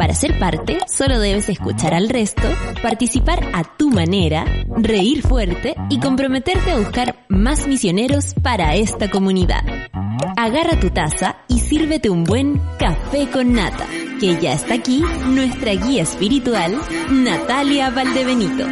Para ser parte, solo debes escuchar al resto, participar a tu manera, reír fuerte y comprometerte a buscar más misioneros para esta comunidad. Agarra tu taza y sírvete un buen café con nata, que ya está aquí nuestra guía espiritual, Natalia Valdebenito.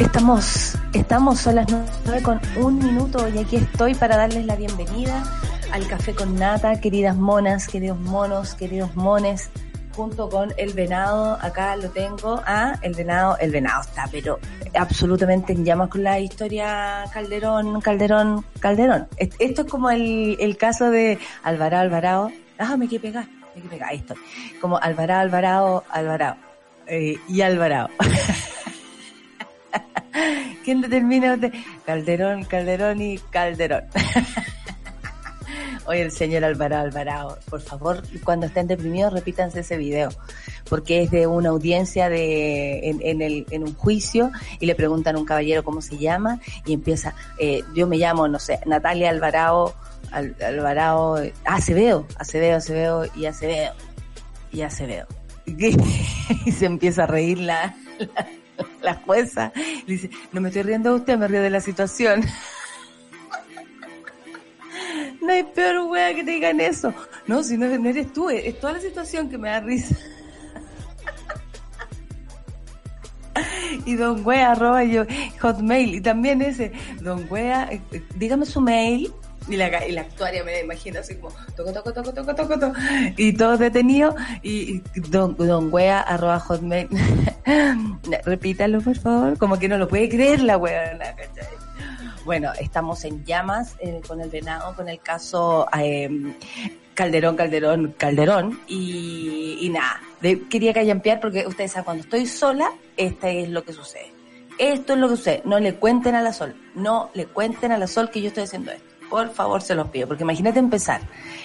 Estamos, estamos a las nueve con un minuto y aquí estoy para darles la bienvenida al Café con Nata, queridas monas, queridos monos, queridos mones, junto con el venado, acá lo tengo, ah, el venado, el venado está, pero absolutamente en llamas con la historia Calderón, Calderón, Calderón. Esto es como el, el caso de Alvarado, Alvarado, ah, me quiere pegar, me pegar, ahí estoy, como Alvarado, Alvarado, Alvarado, eh, y Alvarado. ¿Quién determina usted? Calderón, Calderón y Calderón. Oye, el señor Alvarado Alvarado, por favor, cuando estén deprimidos, repítanse ese video, porque es de una audiencia de, en, el, en un juicio y le preguntan a un caballero cómo se llama y empieza, eh, yo me llamo, no sé, Natalia Alvarado, Alvarado, ah, Acevedo, Acevedo, Acevedo y Acevedo, y Acevedo. y se empieza a reír la, la, la jueza, y dice, no me estoy riendo de usted, me río de la situación. no hay peor wea que te digan eso. No, si no, eres tú, es toda la situación que me da risa. y don wea arroba yo hotmail y también ese don wea eh, eh, dígame su mail y la, y actuaria me la imagino así como toco toco toco toco toco, toco y todo detenido y, don, don wea arroba hotmail repítalo por favor como que no lo puede creer la wea ¿cachai? Bueno, estamos en llamas eh, con el venado, con el caso eh, Calderón, Calderón, Calderón. Y, y nada, quería callampear porque ustedes saben, cuando estoy sola, esto es lo que sucede. Esto es lo que sucede. No le cuenten a la sol. No le cuenten a la sol que yo estoy haciendo esto. Por favor, se los pido. Porque imagínate empezar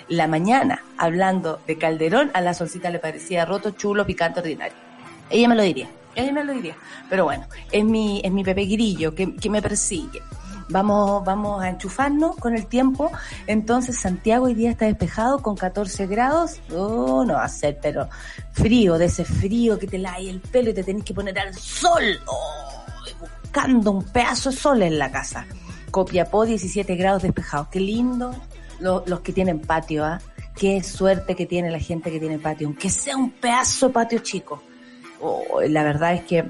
la mañana hablando de Calderón, a la solcita le parecía roto, chulo, picante, ordinario. Ella me lo diría. Ella me lo diría. Pero bueno, es mi, es mi Pepe Grillo que, que me persigue vamos, vamos a enchufarnos con el tiempo. Entonces Santiago hoy día está despejado con 14 grados. Oh, no va a ser, pero frío, de ese frío que te lae el pelo y te tenés que poner al sol. Oh, buscando un pedazo de sol en la casa. Copiapó 17 grados despejados. Qué lindo los, que tienen patio, ¿ah? Qué suerte que tiene la gente que tiene patio, aunque sea un pedazo de patio chico. Oh, la verdad es que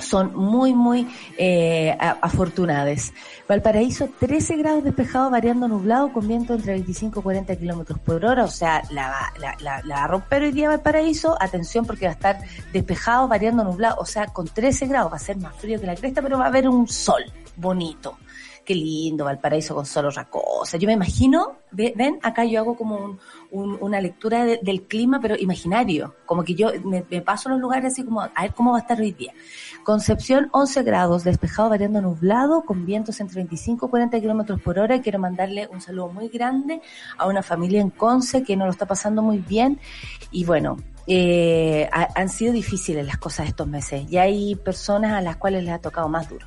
son muy, muy eh, afortunadas. Valparaíso, 13 grados despejado, variando nublado, con viento entre 25 y 40 kilómetros por hora. O sea, la, la, la, la va a romper hoy día Valparaíso. Atención, porque va a estar despejado, variando nublado. O sea, con 13 grados va a ser más frío que la cresta, pero va a haber un sol bonito qué lindo, Valparaíso con solo otra cosa. Yo me imagino, ven, acá yo hago como una lectura del clima, pero imaginario, como que yo me, paso los lugares así como, a ver cómo va a estar hoy día. Concepción, 11 grados, despejado, variando nublado, con vientos entre 25 y 40 kilómetros por hora. Quiero mandarle un saludo muy grande a una familia en Conce que no lo está pasando muy bien. Y bueno, eh, han sido difíciles las cosas estos meses y hay personas a las cuales les ha tocado más duro.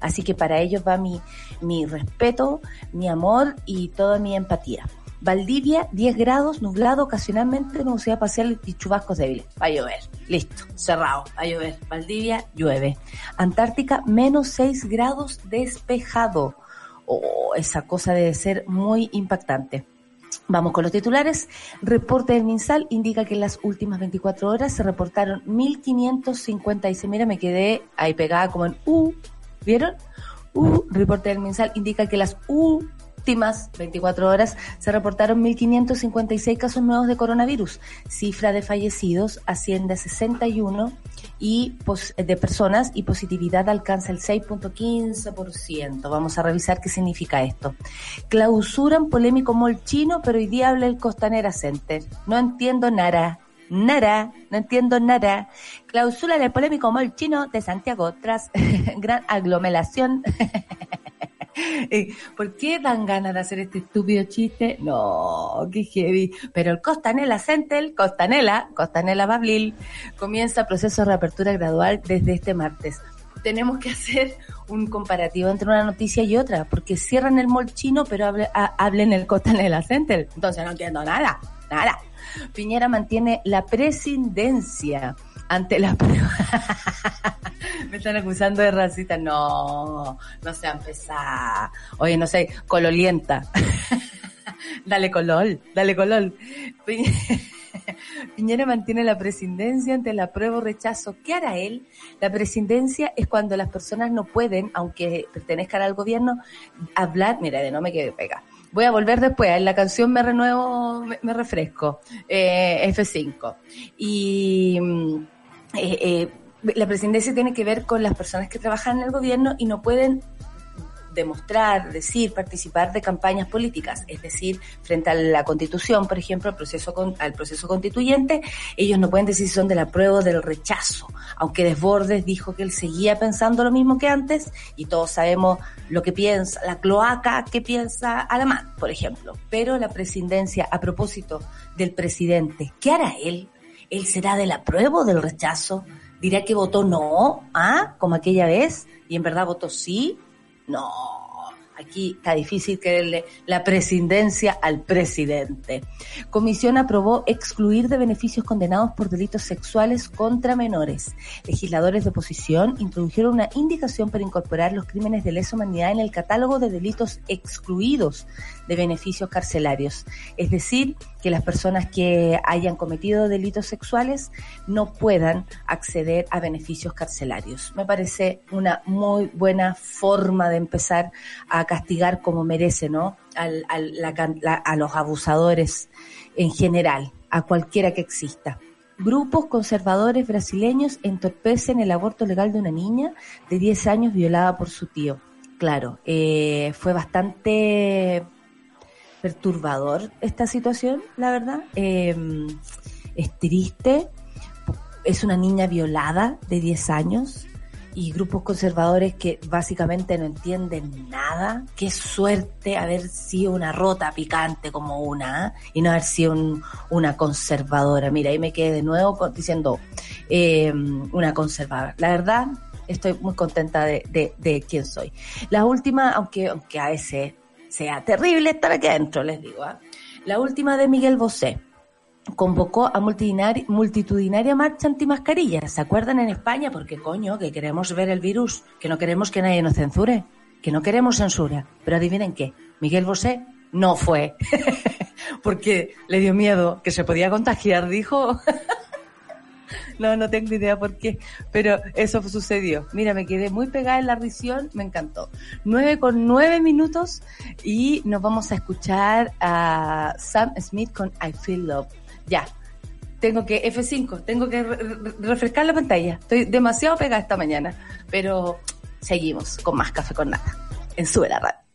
Así que para ellos va mi, mi respeto, mi amor y toda mi empatía. Valdivia, 10 grados, nublado, ocasionalmente nubosidad parcial y chubascos débiles. Va a llover. Listo. Cerrado. Va a llover. Valdivia, llueve. Antártica, menos 6 grados despejado. Oh, esa cosa debe ser muy impactante. Vamos con los titulares. Reporte del MinSal indica que en las últimas 24 horas se reportaron 1.556. Mira, me quedé ahí pegada como en U. ¿Vieron? U, reporte del MinSal indica que las U últimas 24 horas se reportaron 1.556 casos nuevos de coronavirus. Cifra de fallecidos asciende a 61 y de personas y positividad alcanza el 6.15%. Vamos a revisar qué significa esto. Clausuran polémico mall chino, pero hoy día el Costanera Center. No entiendo nada. Nada, no entiendo nada. Clausura el polémico mall chino de Santiago tras gran aglomeración ¿Por qué dan ganas de hacer este estúpido chiste? No, qué heavy. Pero el Costanela Centel, Costanela, Costanela Bablil, comienza proceso de reapertura gradual desde este martes. Tenemos que hacer un comparativo entre una noticia y otra, porque cierran el mall chino, pero hablen el Costanela Centel. Entonces no entiendo nada, nada. Piñera mantiene la presidencia ante la prueba. Me están acusando de racista. No, no sean pesadas. Oye, no sé, cololienta. dale colol, dale colol. Piñera mantiene la presidencia ante la prueba o rechazo. ¿Qué hará él? La presidencia es cuando las personas no pueden, aunque pertenezcan al gobierno, hablar. Mira, de no me quede pega. Voy a volver después. En la canción me renuevo, me, refresco. Eh, F5. Y mm, eh, eh, la presidencia tiene que ver con las personas que trabajan en el gobierno y no pueden demostrar, decir, participar de campañas políticas, es decir, frente a la constitución, por ejemplo, al proceso, al proceso constituyente, ellos no pueden decir si son del apruebo o del rechazo, aunque Desbordes dijo que él seguía pensando lo mismo que antes y todos sabemos lo que piensa, la cloaca que piensa Alamán, por ejemplo, pero la presidencia, a propósito del presidente, ¿qué hará él? ¿Él será del apruebo o del rechazo? ¿Dirá que votó no? ¿Ah? Como aquella vez, y en verdad votó sí. No, Aquí está difícil creerle la presidencia al presidente. Comisión aprobó excluir de beneficios condenados por delitos sexuales contra menores. Legisladores de oposición introdujeron una indicación para incorporar los crímenes de lesa humanidad en el catálogo de delitos excluidos de beneficios carcelarios. Es decir, que las personas que hayan cometido delitos sexuales no puedan acceder a beneficios carcelarios. Me parece una muy buena forma de empezar a castigar como merece, ¿no? a los abusadores en general, a cualquiera que exista. Grupos conservadores brasileños entorpecen el aborto legal de una niña de 10 años violada por su tío. Claro, eh, fue bastante perturbador esta situación, la verdad. Eh, es triste. Es una niña violada de 10 años y grupos conservadores que básicamente no entienden nada. Qué suerte haber sido una rota picante como una ¿eh? y no haber sido una conservadora. Mira, ahí me quedé de nuevo diciendo eh, una conservadora. La verdad, estoy muy contenta de, de, de quién soy. La última, aunque, aunque a veces sea terrible estar aquí adentro, les digo. ¿ah? La última de Miguel Bosé convocó a multitudinaria marcha antimascarilla. ¿Se acuerdan en España? Porque coño, que queremos ver el virus, que no queremos que nadie nos censure, que no queremos censura. Pero adivinen qué, Miguel Bosé no fue, porque le dio miedo que se podía contagiar, dijo. No, no tengo idea por qué, pero eso sucedió. Mira, me quedé muy pegada en la risión, me encantó. Nueve con nueve minutos y nos vamos a escuchar a Sam Smith con I Feel Love. Ya, tengo que, F5, tengo que refrescar la pantalla. Estoy demasiado pegada esta mañana, pero seguimos con más café con nada en Sube la Radio.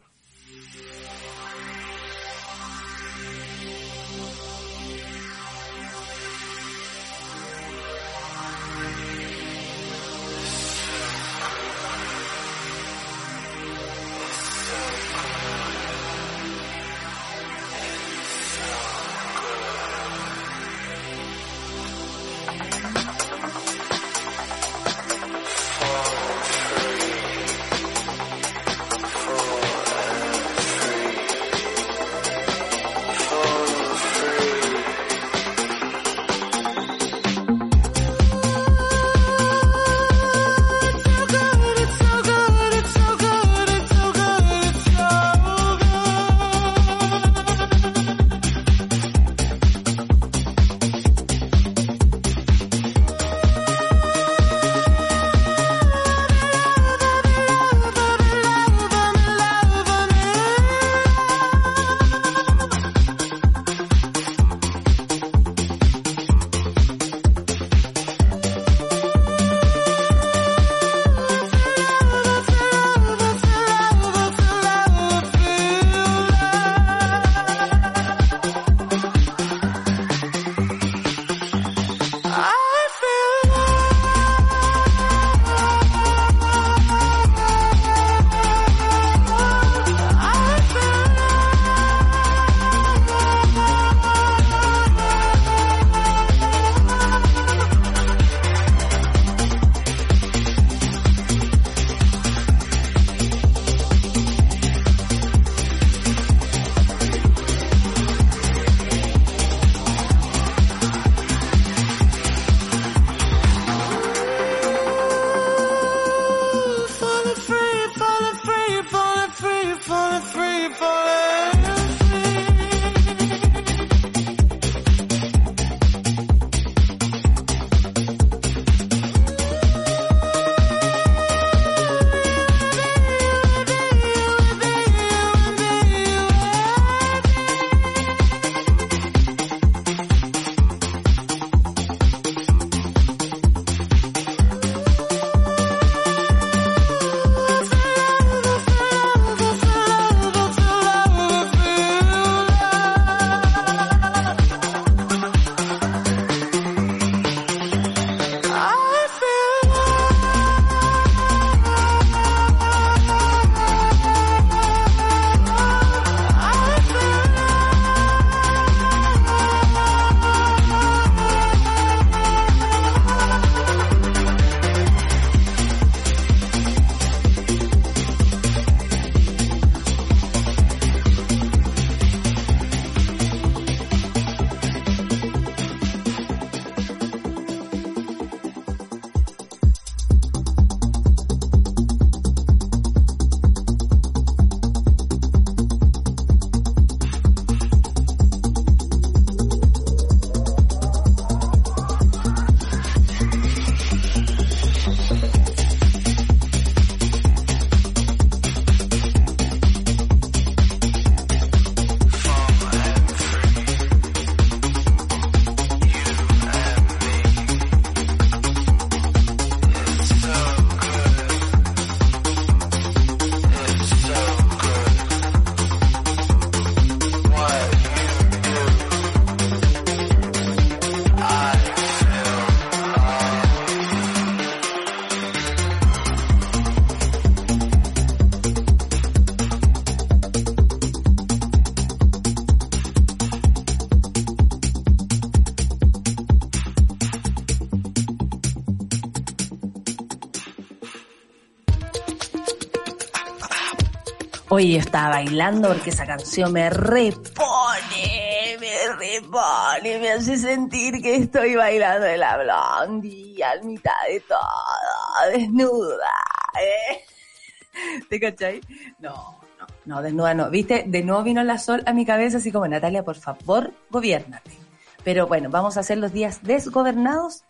Hoy yo estaba bailando porque esa canción me repone, me repone, me hace sentir que estoy bailando de la blondie al mitad de todo, desnuda. ¿eh? ¿Te cachai? No, no, no, desnuda no. ¿Viste? De nuevo vino la sol a mi cabeza, así como Natalia, por favor, gobiernate. Pero bueno, vamos a hacer los días desgobernados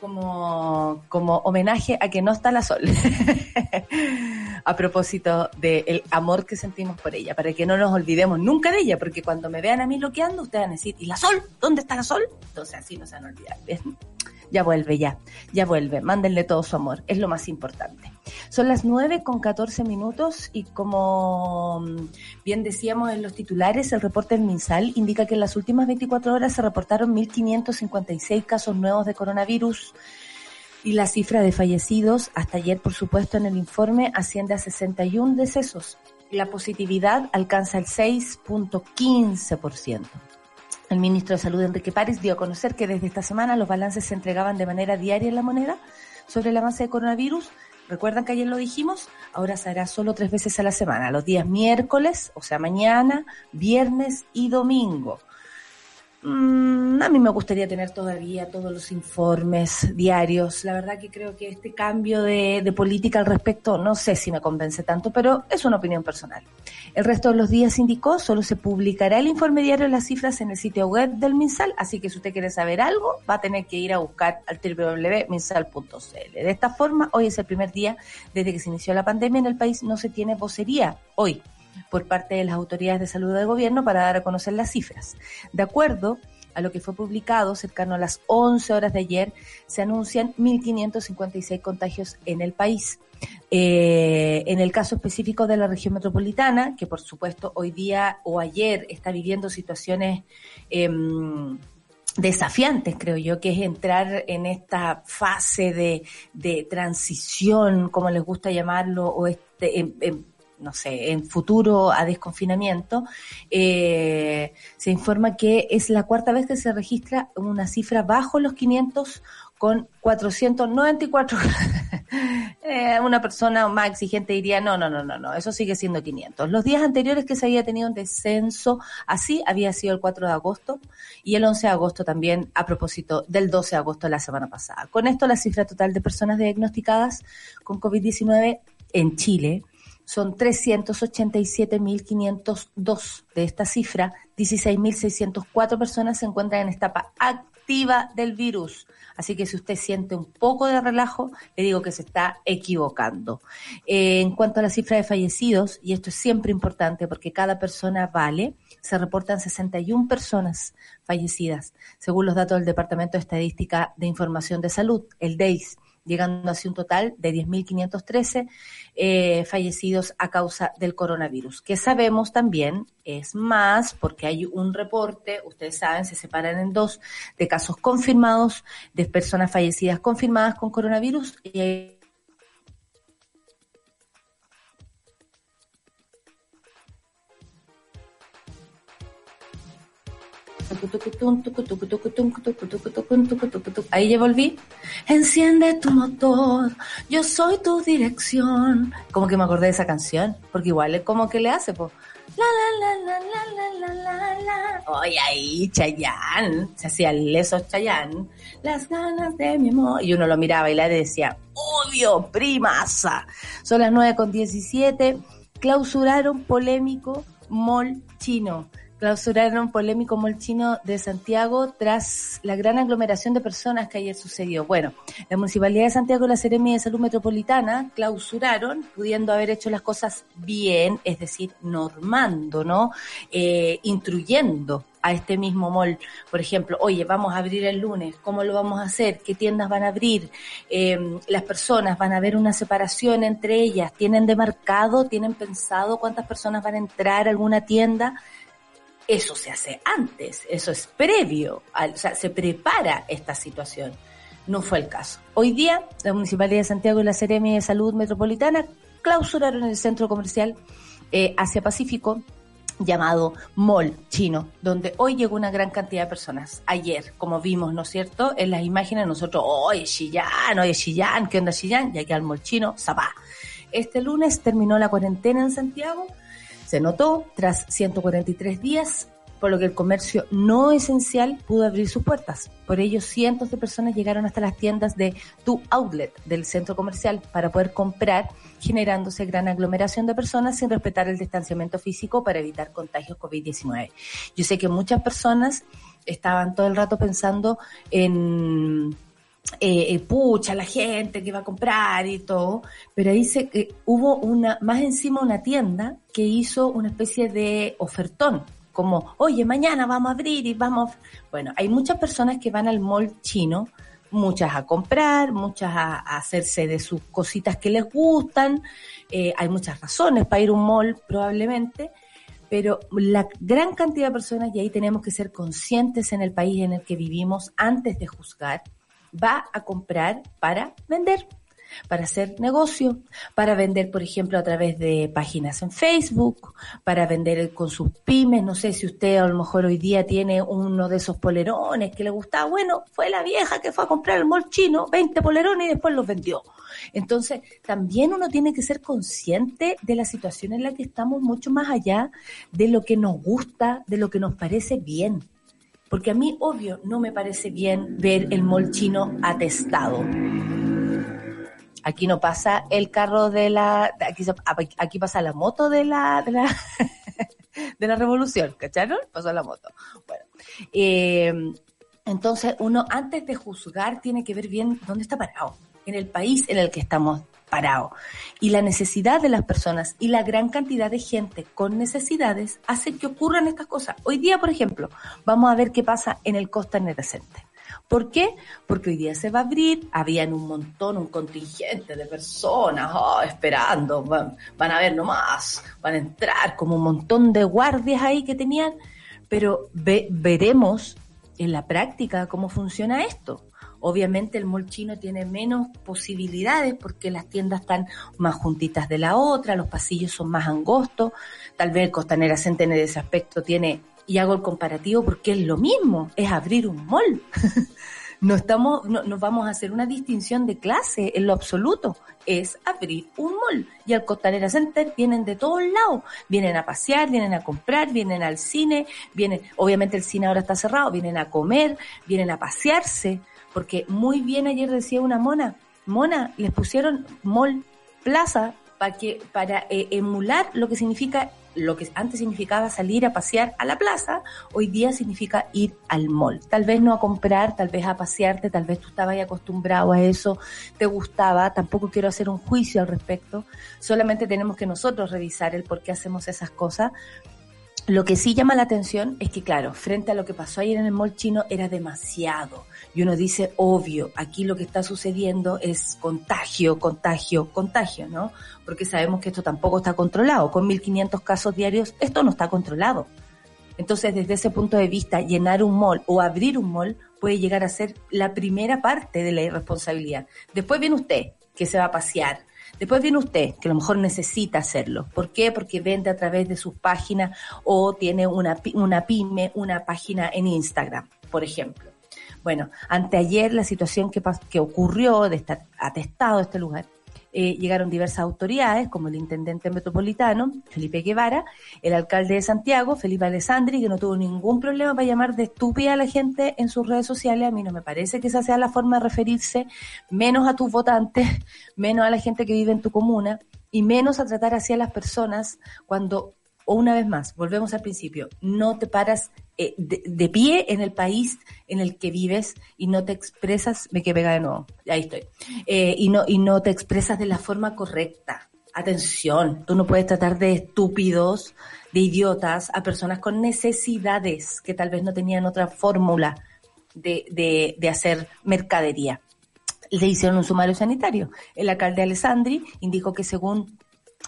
como, como homenaje a que no está la sol. a propósito del amor que sentimos por ella, para que no nos olvidemos nunca de ella, porque cuando me vean a mí bloqueando, ustedes van a decir, ¿y la sol? ¿Dónde está la sol? Entonces así no se van a olvidar. Ya vuelve, ya, ya vuelve. Mándenle todo su amor, es lo más importante. Son las 9 con 14 minutos y como mm, bien decíamos en los titulares, el reporte del MinSal indica que en las últimas 24 horas se reportaron 1.556 casos nuevos de coronavirus y la cifra de fallecidos hasta ayer, por supuesto, en el informe asciende a 61 decesos. La positividad alcanza el 6.15%. El ministro de Salud, Enrique París, dio a conocer que desde esta semana los balances se entregaban de manera diaria en la moneda sobre el avance de coronavirus. Recuerdan que ayer lo dijimos, ahora se hará solo tres veces a la semana, los días miércoles, o sea, mañana, viernes y domingo. Mm, a mí me gustaría tener todavía todos los informes diarios. La verdad que creo que este cambio de, de, política al respecto no sé si me convence tanto, pero es una opinión personal. El resto de los días indicó, solo se publicará el informe diario de las cifras en el sitio web del MinSal, así que si usted quiere saber algo, va a tener que ir a buscar al www.minsal.cl. De esta forma, hoy es el primer día desde que se inició la pandemia en el país, no se tiene vocería hoy por parte de las autoridades de salud del gobierno para dar a conocer las cifras. De acuerdo a lo que fue publicado cercano a las 11 horas de ayer, se anuncian 1.556 contagios en el país. Eh, en el caso específico de la región metropolitana, que por supuesto hoy día o ayer está viviendo situaciones eh, desafiantes, creo yo, que es entrar en esta fase de, de transición, como les gusta llamarlo, o este, en, en, no sé, en futuro a desconfinamiento, eh, se informa que es la cuarta vez que se registra una cifra bajo los 500 con 494. eh, una persona más exigente diría, no, no, no, no, no, eso sigue siendo 500. Los días anteriores que se había tenido un descenso así había sido el 4 de agosto y el 11 de agosto también a propósito del 12 de agosto de la semana pasada. Con esto la cifra total de personas diagnosticadas con COVID-19 en Chile son 387.502. De esta cifra, 16.604 personas se encuentran en etapa activa del virus. Así que si usted siente un poco de relajo, le digo que se está equivocando. Eh, en cuanto a la cifra de fallecidos, y esto es siempre importante porque cada persona vale, se reportan 61 personas fallecidas, según los datos del Departamento de Estadística de Información de Salud, el DEIS llegando así un total de 10.513 eh, fallecidos a causa del coronavirus, que sabemos también es más porque hay un reporte, ustedes saben, se separan en dos, de casos confirmados, de personas fallecidas confirmadas con coronavirus y hay Ahí ya volví. Enciende tu motor, yo soy tu dirección. Como que me acordé de esa canción, porque igual es como que le hace, pues. La la la la la la la la. Oye, ahí, Chayán. Se hacía leso Chayán. Las ganas de mi amor. Y uno lo miraba y le decía, obvio, primasa. Son las 9 con 17. Clausuraron polémico mall chino clausuraron polémico molchino de Santiago tras la gran aglomeración de personas que ayer sucedió. Bueno, la Municipalidad de Santiago y la Seremia de Salud Metropolitana clausuraron, pudiendo haber hecho las cosas bien, es decir, normando, ¿no? Eh, instruyendo a este mismo mall, por ejemplo, oye, vamos a abrir el lunes, ¿cómo lo vamos a hacer? ¿Qué tiendas van a abrir? Eh, las personas van a ver una separación entre ellas, ¿tienen demarcado, tienen pensado cuántas personas van a entrar a alguna tienda? Eso se hace antes, eso es previo, o sea, se prepara esta situación. No fue el caso. Hoy día, la Municipalidad de Santiago y la Seremi de Salud Metropolitana clausuraron el centro comercial eh, Asia Pacífico llamado Mall Chino, donde hoy llegó una gran cantidad de personas. Ayer, como vimos, ¿no es cierto? En las imágenes nosotros, oye, Chillán, oye, Chillán, ¿qué onda Chillán? Y aquí al Mall Chino, Zapá. Este lunes terminó la cuarentena en Santiago Se notó tras 143 días por lo que el comercio no esencial pudo abrir sus puertas. Por ello, cientos de personas llegaron hasta las tiendas de Tu Outlet del centro comercial para poder comprar, generándose gran aglomeración de personas sin respetar el distanciamiento físico para evitar contagios COVID-19. Yo sé que muchas personas estaban todo el rato pensando en eh, eh, pucha, la gente que va a comprar y todo, pero dice que hubo una, más encima una tienda que hizo una especie de ofertón como, oye, mañana vamos a abrir y vamos. Bueno, hay muchas personas que van al mall chino, muchas a comprar, muchas a, hacerse de sus cositas que les gustan. Eh, hay muchas razones para ir a un mall, probablemente. Pero la gran cantidad de personas, y ahí tenemos que ser conscientes en el país en el que vivimos antes de juzgar, va a comprar para vender para hacer negocio, para vender, por ejemplo, a través de páginas en Facebook, para vender con sus pymes. No sé si usted a lo mejor hoy día tiene uno de esos polerones que le gustaba. Bueno, fue la vieja que fue a comprar el mall chino, 20 polerones y después los vendió. Entonces, también uno tiene que ser consciente de la situación en la que estamos mucho más allá de lo que nos gusta, de lo que nos parece bien. Porque a mí, obvio, no me parece bien ver el mall chino atestado. Aquí no pasa el carro de la, aquí, aquí pasa la moto de la, de la, de la revolución, ¿cacharon? Pasó la moto. Bueno, eh, entonces uno antes de juzgar tiene que ver bien dónde está parado, en el país en el que estamos parados. Y la necesidad de las personas y la gran cantidad de gente con necesidades hacen que ocurran estas cosas. Hoy día, por ejemplo, vamos a ver qué pasa en el Costa Neresente. ¿Por qué? Porque hoy día se va a abrir, habían un montón, un contingente de personas oh, esperando, van, a ver nomás, van a entrar como un montón de guardias ahí que tenían, pero veremos en la práctica cómo funciona esto. Obviamente el mall chino tiene menos posibilidades porque las tiendas están más juntitas de la otra, los pasillos son más angostos, tal vez Costanera Centene en ese aspecto tiene y hago el comparativo porque es lo mismo, es abrir un mall. no estamos, no, vamos a hacer una distinción de clase en lo absoluto, es abrir un mall. Y al Costanera Center vienen de todos lados, vienen a pasear, vienen a comprar, vienen al cine, vienen, obviamente el cine ahora está cerrado, vienen a comer, vienen a pasearse, porque muy bien ayer decía una mona, mona, les pusieron mall plaza para que, para eh, emular lo que significa lo que antes significaba salir a pasear a la plaza, hoy día significa ir al mall. Tal vez no a comprar, tal vez a pasearte, tal vez tú estabas acostumbrado a eso, te gustaba, tampoco quiero hacer un juicio al respecto, solamente tenemos que nosotros revisar el por qué hacemos esas cosas, lo que sí llama la atención es que, claro, frente a lo que pasó ayer en el mall chino era demasiado. Y uno dice, obvio, aquí lo que está sucediendo es contagio, contagio, contagio, ¿no? Porque sabemos que esto tampoco está controlado. Con 1.500 casos diarios, esto no está controlado. Entonces, desde ese punto de vista, llenar un mall o abrir un mall puede llegar a ser la primera parte de la irresponsabilidad. Después viene usted, que se va a pasear, Después viene usted, que a lo mejor necesita hacerlo. ¿Por qué? Porque vende a través de sus páginas o tiene una, una pyme, una página en Instagram, por ejemplo. Bueno, anteayer la situación que, que ocurrió de estar atestado este lugar eh, llegaron diversas autoridades, como el intendente metropolitano, Felipe Guevara, el alcalde de Santiago, Felipe Alessandri, que no tuvo ningún problema para llamar de estúpida a la gente en sus redes sociales. A mí no me parece que esa sea la forma de referirse, menos a tus votantes, menos a la gente que vive en tu comuna y menos a tratar así a las personas cuando o una vez más, volvemos al principio, no te paras eh, de, pie en el país en el que vives y no te expresas, me quedé pega de nuevo, ahí estoy, eh, y, no, y no te expresas de la forma correcta. Atención, tú no puedes tratar de estúpidos, de idiotas a personas con necesidades que tal vez no tenían otra fórmula de, de, de hacer mercadería le hicieron un sumario sanitario. El alcalde Alessandri indicó que según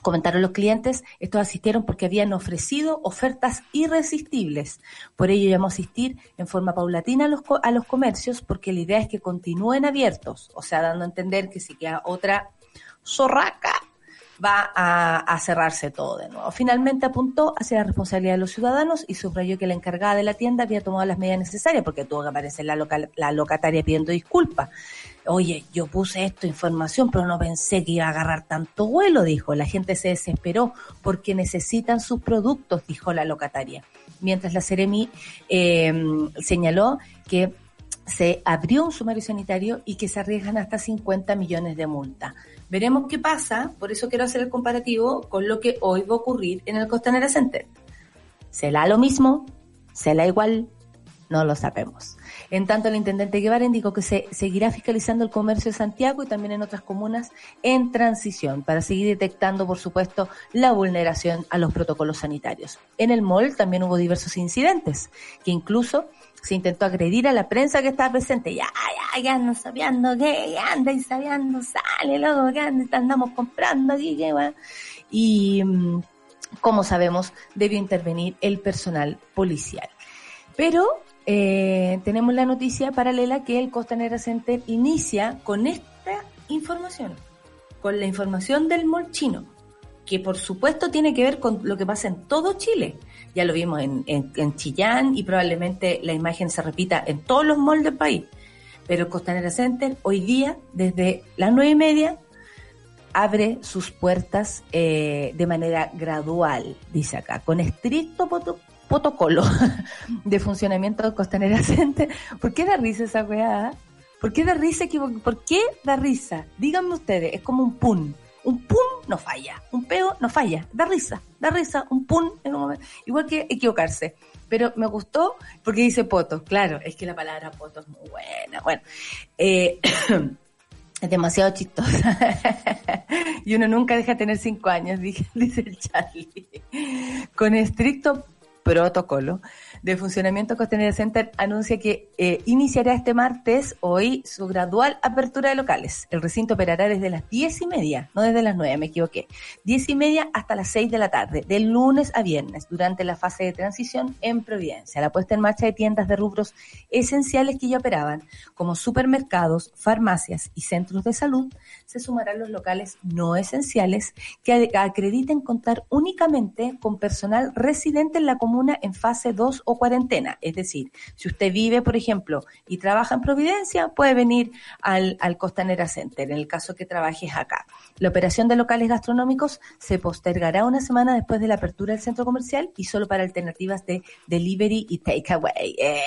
Comentaron los clientes, estos asistieron porque habían ofrecido ofertas irresistibles. Por ello llamó a asistir en forma paulatina a los, a los comercios porque la idea es que continúen abiertos, o sea, dando a entender que si queda otra zorraca, va a, cerrarse todo de nuevo. Finalmente apuntó hacia la responsabilidad de los ciudadanos y subrayó que la encargada de la tienda había tomado las medidas necesarias porque tuvo que aparecer la, la locataria pidiendo disculpas. Oye, yo puse esto, información, pero no pensé que iba a agarrar tanto vuelo, dijo. La gente se desesperó porque necesitan sus productos, dijo la locataria. Mientras la Ceremi eh, señaló que se abrió un sumario sanitario y que se arriesgan hasta 50 millones de multa. Veremos qué pasa, por eso quiero hacer el comparativo con lo que hoy va a ocurrir en el Costanera Center. ¿Será lo mismo? ¿Será igual? No lo sabemos. En tanto, el intendente Guevara indicó que se seguirá fiscalizando el comercio de Santiago y también en otras comunas en transición para seguir detectando, por supuesto, la vulneración a los protocolos sanitarios. En el mall también hubo diversos incidentes que incluso se intentó agredir a la prensa que estaba presente. Ya, ya, ya ando sabiendo que anda y sabiendo, sale, loco, que anda, andamos comprando aquí, que va. Y, mm, como sabemos, debió intervenir el personal policial. Pero eh, tenemos la noticia paralela que el Costanera Center inicia con esta información, con la información del molchino, que por supuesto tiene que ver con lo que pasa en todo Chile. Ya lo vimos en, en, Chillán y probablemente la imagen se repita en todos los malls del país. Pero el Costanera Center hoy día, desde las nueve y media, abre sus puertas eh, de manera gradual, dice acá, con estricto protocolo de funcionamiento del Costanera Center. ¿Por qué da risa esa weá? ¿Por qué da risa? ¿Por qué da risa? Díganme ustedes, es como un pun. Un pun no falla, un peo no falla, da risa, da risa, un pun en un momento. Igual que equivocarse. Pero me gustó porque dice poto. Claro, es que la palabra poto es muy buena. Bueno, eh, es demasiado chistosa. y uno nunca deja de tener cinco años, dice el Charlie. Con estricto protocolo de funcionamiento Costanera Center anuncia que eh, iniciará este martes, hoy, su gradual apertura de locales. El recinto operará desde las diez y media, no desde las nueve, me equivoqué. Diez y media hasta las seis de la tarde, de lunes a viernes, durante la fase de transición en Providencia. La puesta en marcha de tiendas de rubros esenciales que ya operaban, como supermercados, farmacias y centros de salud, se sumarán los locales no esenciales que acrediten contar únicamente con personal residente en la comuna en fase 2 o cuarentena. Es decir, si usted vive, por ejemplo, y trabaja en Providencia, puede venir al, al Costanera Center, en el caso que trabajes acá. La operación de locales gastronómicos se postergará una semana después de la apertura del centro comercial y solo para alternativas de delivery y takeaway. ¡Eh!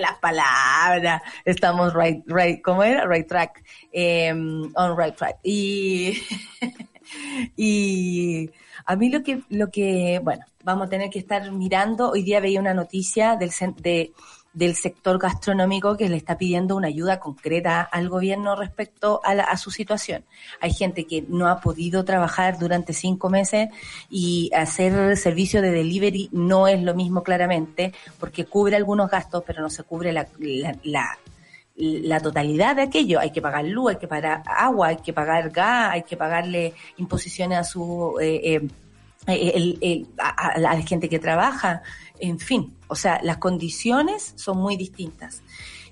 Las palabras. Estamos right, right, ¿cómo era? Right track. Em, on right track. Y, y a mí lo que, lo que, bueno, vamos a tener que estar mirando. Hoy día veía una noticia del, de, del sector gastronómico que le está pidiendo una ayuda concreta al gobierno respecto a, a, su situación. Hay gente que no ha podido trabajar durante cinco meses y hacer servicio de delivery no es lo mismo claramente porque cubre algunos gastos pero no se cubre la, la, la totalidad de aquello. Hay que pagar luz, hay que pagar agua, hay que pagar gas, hay que pagarle imposiciones a su eh, eh el, a, la gente que trabaja, en fin, o sea, las condiciones son muy distintas.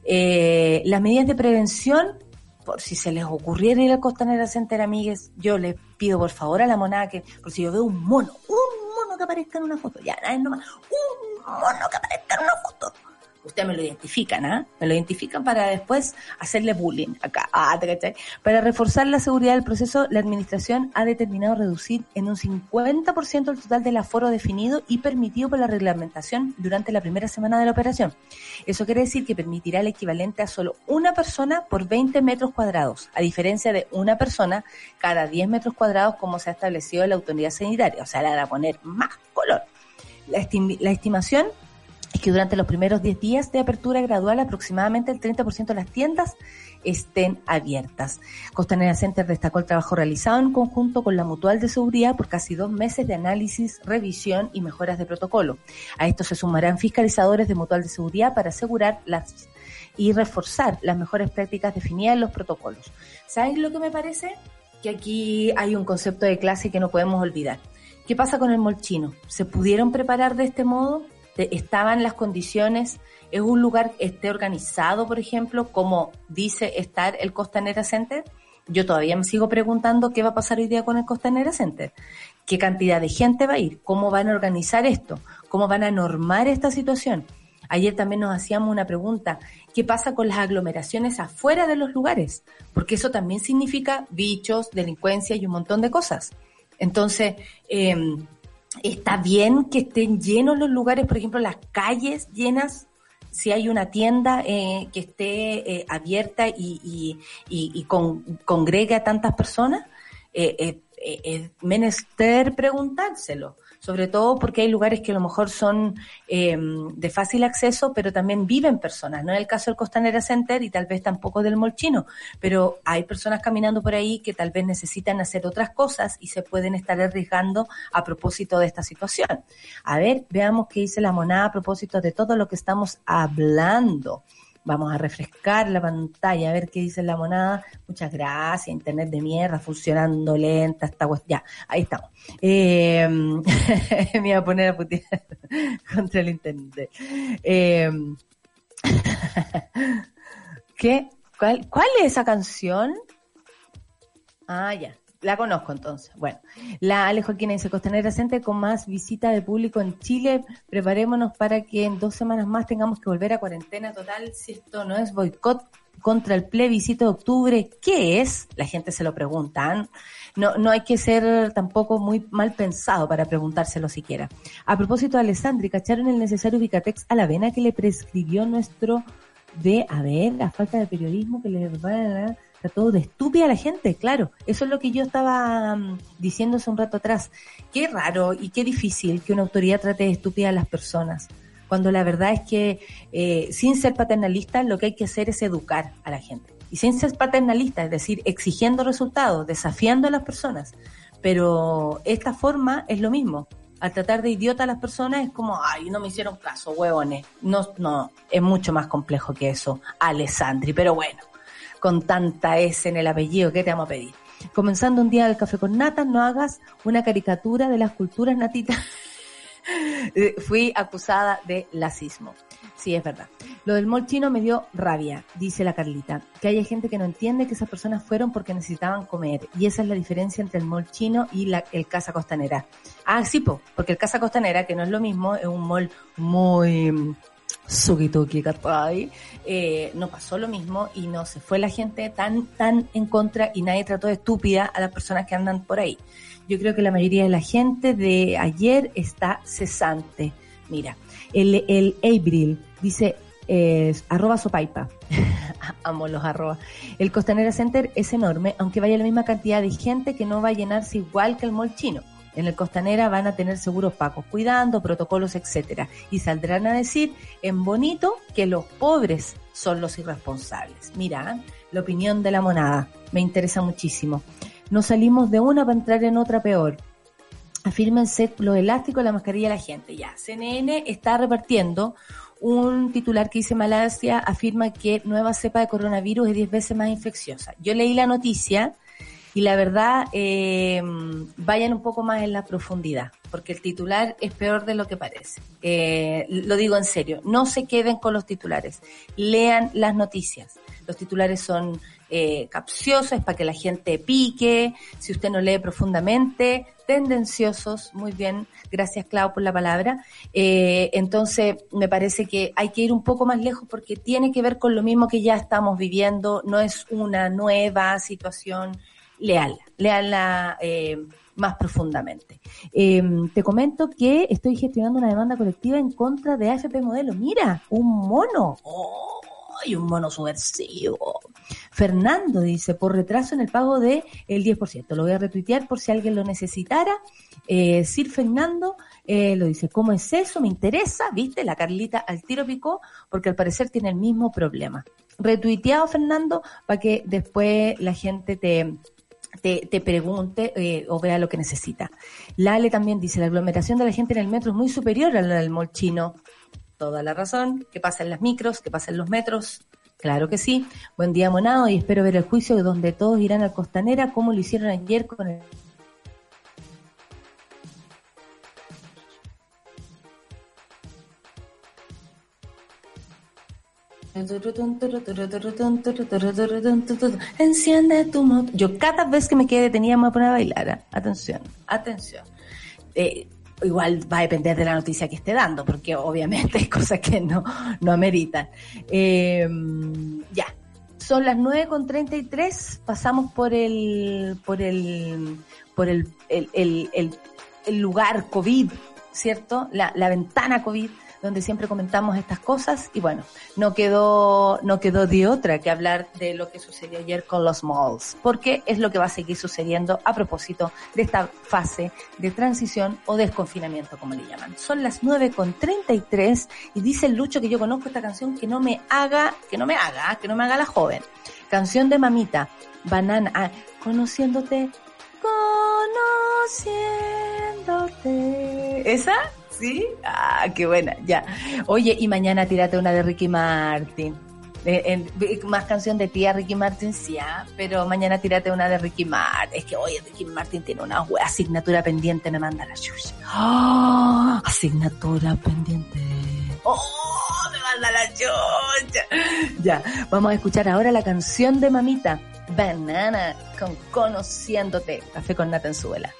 Eh, las medidas de prevención, por si se les ocurriera ir a Costanera Center, amigues, yo les pido por favor a la monada que, por si yo veo un mono, un mono que aparezca en una foto, ya, nada nomás, un mono que aparezca en una foto, ustedes me lo identifican, ¿ah? Me lo identifican para después hacerle bullying acá. Ah, Para reforzar la seguridad del proceso, la administración ha determinado reducir en un 50% el total del aforo definido y permitido por la reglamentación durante la primera semana de la operación. Eso quiere decir que permitirá el equivalente a solo una persona por 20 metros cuadrados, a diferencia de una persona cada 10 metros cuadrados como se ha establecido la autoridad sanitaria. O sea, le van a poner más color. La, la estimación es que durante los primeros 10 días de apertura gradual aproximadamente el 30% de las tiendas estén abiertas. Costanera Center destacó el trabajo realizado en conjunto con la Mutual de Seguridad por casi dos meses de análisis, revisión y mejoras de protocolo. A esto se sumarán fiscalizadores de Mutual de Seguridad para asegurar las y reforzar las mejores prácticas definidas en los protocolos. ¿Sabes lo que me parece? Que aquí hay un concepto de clase que no podemos olvidar. ¿Qué pasa con el molchino? ¿Se pudieron preparar de este modo? Estaban las condiciones, es un lugar esté organizado, por ejemplo, como dice estar el Costanera Center. yo todavía me sigo preguntando qué va a pasar hoy día con el Costanera Center. ¿Qué cantidad de gente va a ir? ¿Cómo van a organizar esto? ¿Cómo van a normar esta situación? Ayer también nos hacíamos una pregunta, ¿qué pasa con las aglomeraciones afuera de los lugares? Porque eso también significa bichos, delincuencia y un montón de cosas. Entonces, em, está bien que estén llenos los lugares, por ejemplo, las calles llenas si hay una tienda eh, que esté eh, abierta y, y, con, congregue a tantas personas, eh, es menester preguntárselo sobre todo porque hay lugares que a lo mejor son em, de fácil acceso, pero también viven personas. No es el caso del Costanera Center y tal vez tampoco del Molchino, pero hay personas caminando por ahí que tal vez necesitan hacer otras cosas y se pueden estar arriesgando a propósito de esta situación. A ver, veamos qué dice la monada a propósito de todo lo que estamos hablando. Vamos a refrescar la pantalla, a ver qué dice la monada. Muchas gracias, internet de mierda, funcionando lenta, está ya, ahí estamos. Eh, me iba a poner a putear contra el internet. Eh, ¿Qué? ¿Cuál, ¿Cuál es esa canción? Ah, ya. La conozco entonces. Bueno, la Ale Joaquina dice Costanera Center con más visita de público en Chile. Preparémonos para que en dos semanas más tengamos que volver a cuarentena total. Si esto no es boicot contra el plebiscito de octubre, ¿qué es? La gente se lo pregunta. ¿ah? No, no hay que ser tampoco muy mal pensado para preguntárselo siquiera. A propósito de Alessandri, ¿cacharon el necesario Vicatex a la vena que le prescribió nuestro de, a ver, la falta de periodismo que le va a Está todo de estúpida la gente, claro. Eso es lo que yo estaba mm, diciendo hace un rato atrás. Qué raro y qué difícil que una autoridad trate de estúpida a las personas. Cuando la verdad es que, eh, sin ser paternalista, lo que hay que hacer es educar a la gente. Y sin ser paternalista, es decir, exigiendo resultados, desafiando a las personas. Pero esta forma es lo mismo. Al tratar de idiota a las personas es como, ay, no me hicieron caso, huevones. No, no, es mucho más complejo que eso, Alessandri. Pero bueno, con tanta S en el apellido, ¿qué te vamos a pedir? Comenzando un día del café con natas, no hagas una caricatura de las culturas natitas. Eh, fui acusada de lacismo. Sí, es verdad. Lo del mall chino me dio rabia, dice la Carlita. Que haya gente que no entiende que esas personas fueron porque necesitaban comer. Y esa es la diferencia entre el mall chino y la, el Casa Costanera. Ah, sí, porque el Casa Costanera, que no es lo mismo, es un mall muy Sugituki Carpay, eh, no pasó lo mismo y no se fue la gente tan, tan en contra y nadie trató de estúpida a las personas que andan por ahí. Yo creo que la mayoría de la gente de ayer está cesante. Mira, el, el Abril dice, eh, arroba sopaipa. Amo los arroba. El Costanera Center es enorme, aunque vaya la misma cantidad de gente que no va a llenarse igual que el mall chino en el Costanera van a tener seguros pacos cuidando, protocolos, etcétera. Y saldrán a decir en bonito que los pobres son los irresponsables. Mira, la opinión de la monada me interesa muchísimo. No salimos de una para entrar en otra peor. Afírmense los elásticos, la mascarilla de la gente. Ya, CNN está repartiendo un titular que dice Malasia afirma que nueva cepa de coronavirus es 10 veces más infecciosa. Yo leí la noticia y la verdad, eh, vayan un poco más en la profundidad, porque el titular es peor de lo que parece. Eh, lo digo en serio, no se queden con los titulares, lean las noticias. Los titulares son eh, capciosos, para que la gente pique, si usted no lee profundamente, tendenciosos, muy bien, gracias Clau por la palabra. Eh, entonces, me parece que hay que ir un poco más lejos porque tiene que ver con lo mismo que ya estamos viviendo, no es una nueva situación leal, lealla eh, más profundamente. Eh, te comento que estoy gestionando una demanda colectiva en contra de AFP Modelo. Mira, un mono. ¡Oh! un mono subversivo. Fernando dice, por retraso en el pago del el 10%. Lo voy a retuitear por si alguien lo necesitara. Eh, Sir Fernando eh, lo dice, ¿cómo es eso? Me interesa, ¿viste? La Carlita al tiro picó porque al parecer tiene el mismo problema. Retuiteado, Fernando, para que después la gente te, te, pregunte eh, o vea lo que necesita. Lale también dice, la aglomeración de la gente en el metro es muy superior a la del molchino. Toda la razón. ¿Qué pasa en las micros? ¿Qué pasa en los metros? Claro que sí. Buen día, Monado, y espero ver el juicio donde todos irán a Costanera, como lo hicieron ayer con el Enciende tu moto. Yo cada vez que me quede detenida me voy a poner a bailar. ¿eh? Atención, atención. Eh, igual va a depender de la noticia que esté dando, porque obviamente hay cosas que no, no ameritan. Eh, ya, son las 9.33, pasamos por el, por el, por el, el, el, el lugar COVID, ¿cierto? La, la ventana COVID donde siempre comentamos estas cosas y bueno, no quedó, no quedó de otra que hablar de lo que sucedió ayer con los malls, porque es lo que va a seguir sucediendo a propósito de esta fase de transición o desconfinamiento, como le llaman. Son las 9 con 33 y dice el Lucho que yo conozco esta canción que no me haga, que no me haga, que no me haga la joven. Canción de mamita, banana, ah, conociéndote, conociéndote. ¿Esa? ¿Sí? Ah, qué buena, ya. Oye, y mañana tírate una de Ricky Martin. Eh, más canción de tía Ricky Martin, sí, ah, pero mañana tírate una de Ricky Martin. Es que, oye, Ricky Martin tiene una wea, asignatura pendiente, me manda la chucha. ¡Oh! Asignatura pendiente. ¡Oh! Me manda la chucha. Ya, vamos a escuchar ahora la canción de mamita, Banana, con Conociéndote. Café con Nata en suela.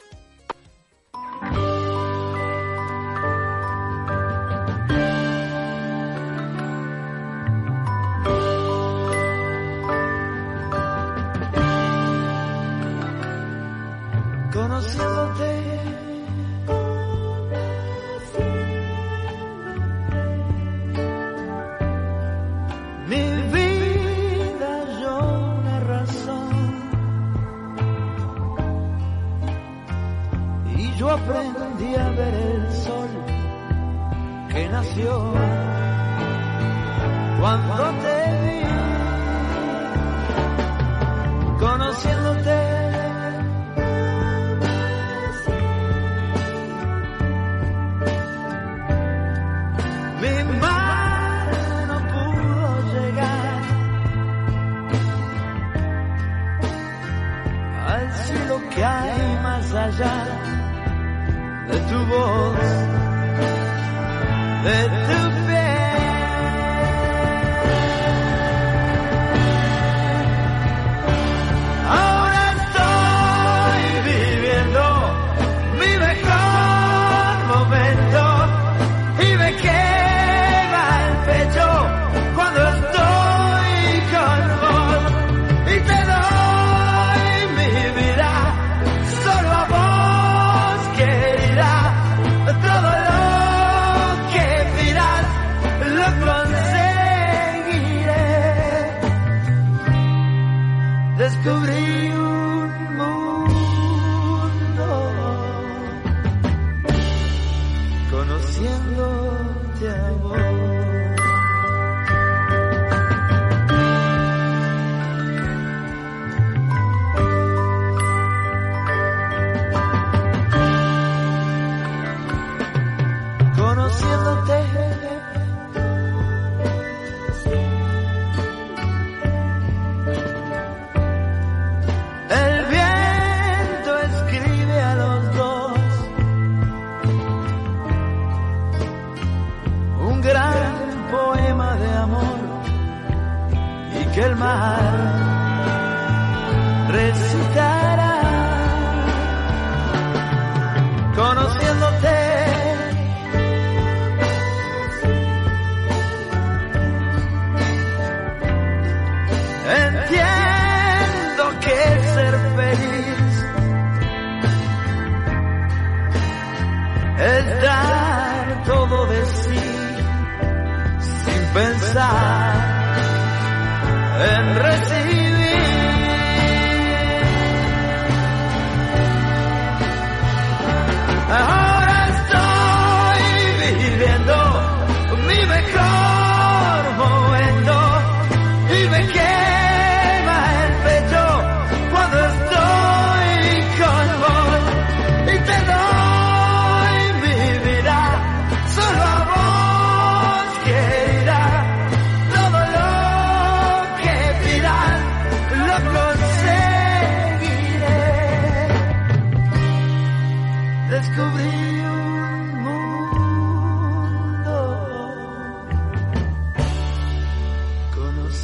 Conociéndote. Mi vida yo una razón y yo aprendí a ver el sol que nació cuando te vi allá de tu voz, de tu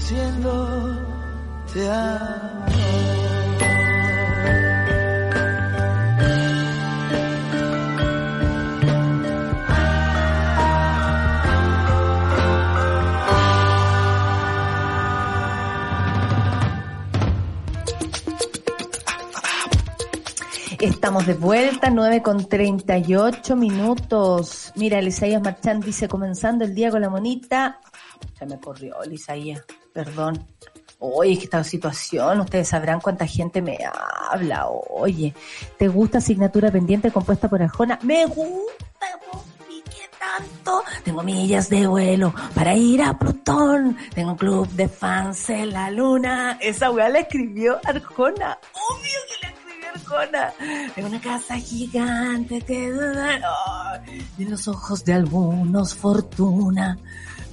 diciendo te amo. Estamos de vuelta, 9 con 38 minutos. Mira, el Isaías Marchán dice, comenzando el día con la monita. Se me corrió el Isaías, perdón. Oye, que esta situación, ustedes sabrán cuánta gente me habla. Oye, ¿te gusta asignatura pendiente compuesta por Arjona? Me gusta, ¿y qué tanto? Tengo millas de vuelo para ir a Plutón. Tengo un club de fans en la luna. Esa weá la escribió Arjona. Obvio que la escribió Arjona. Tengo una casa gigante que oh, en los ojos de algunos fortuna.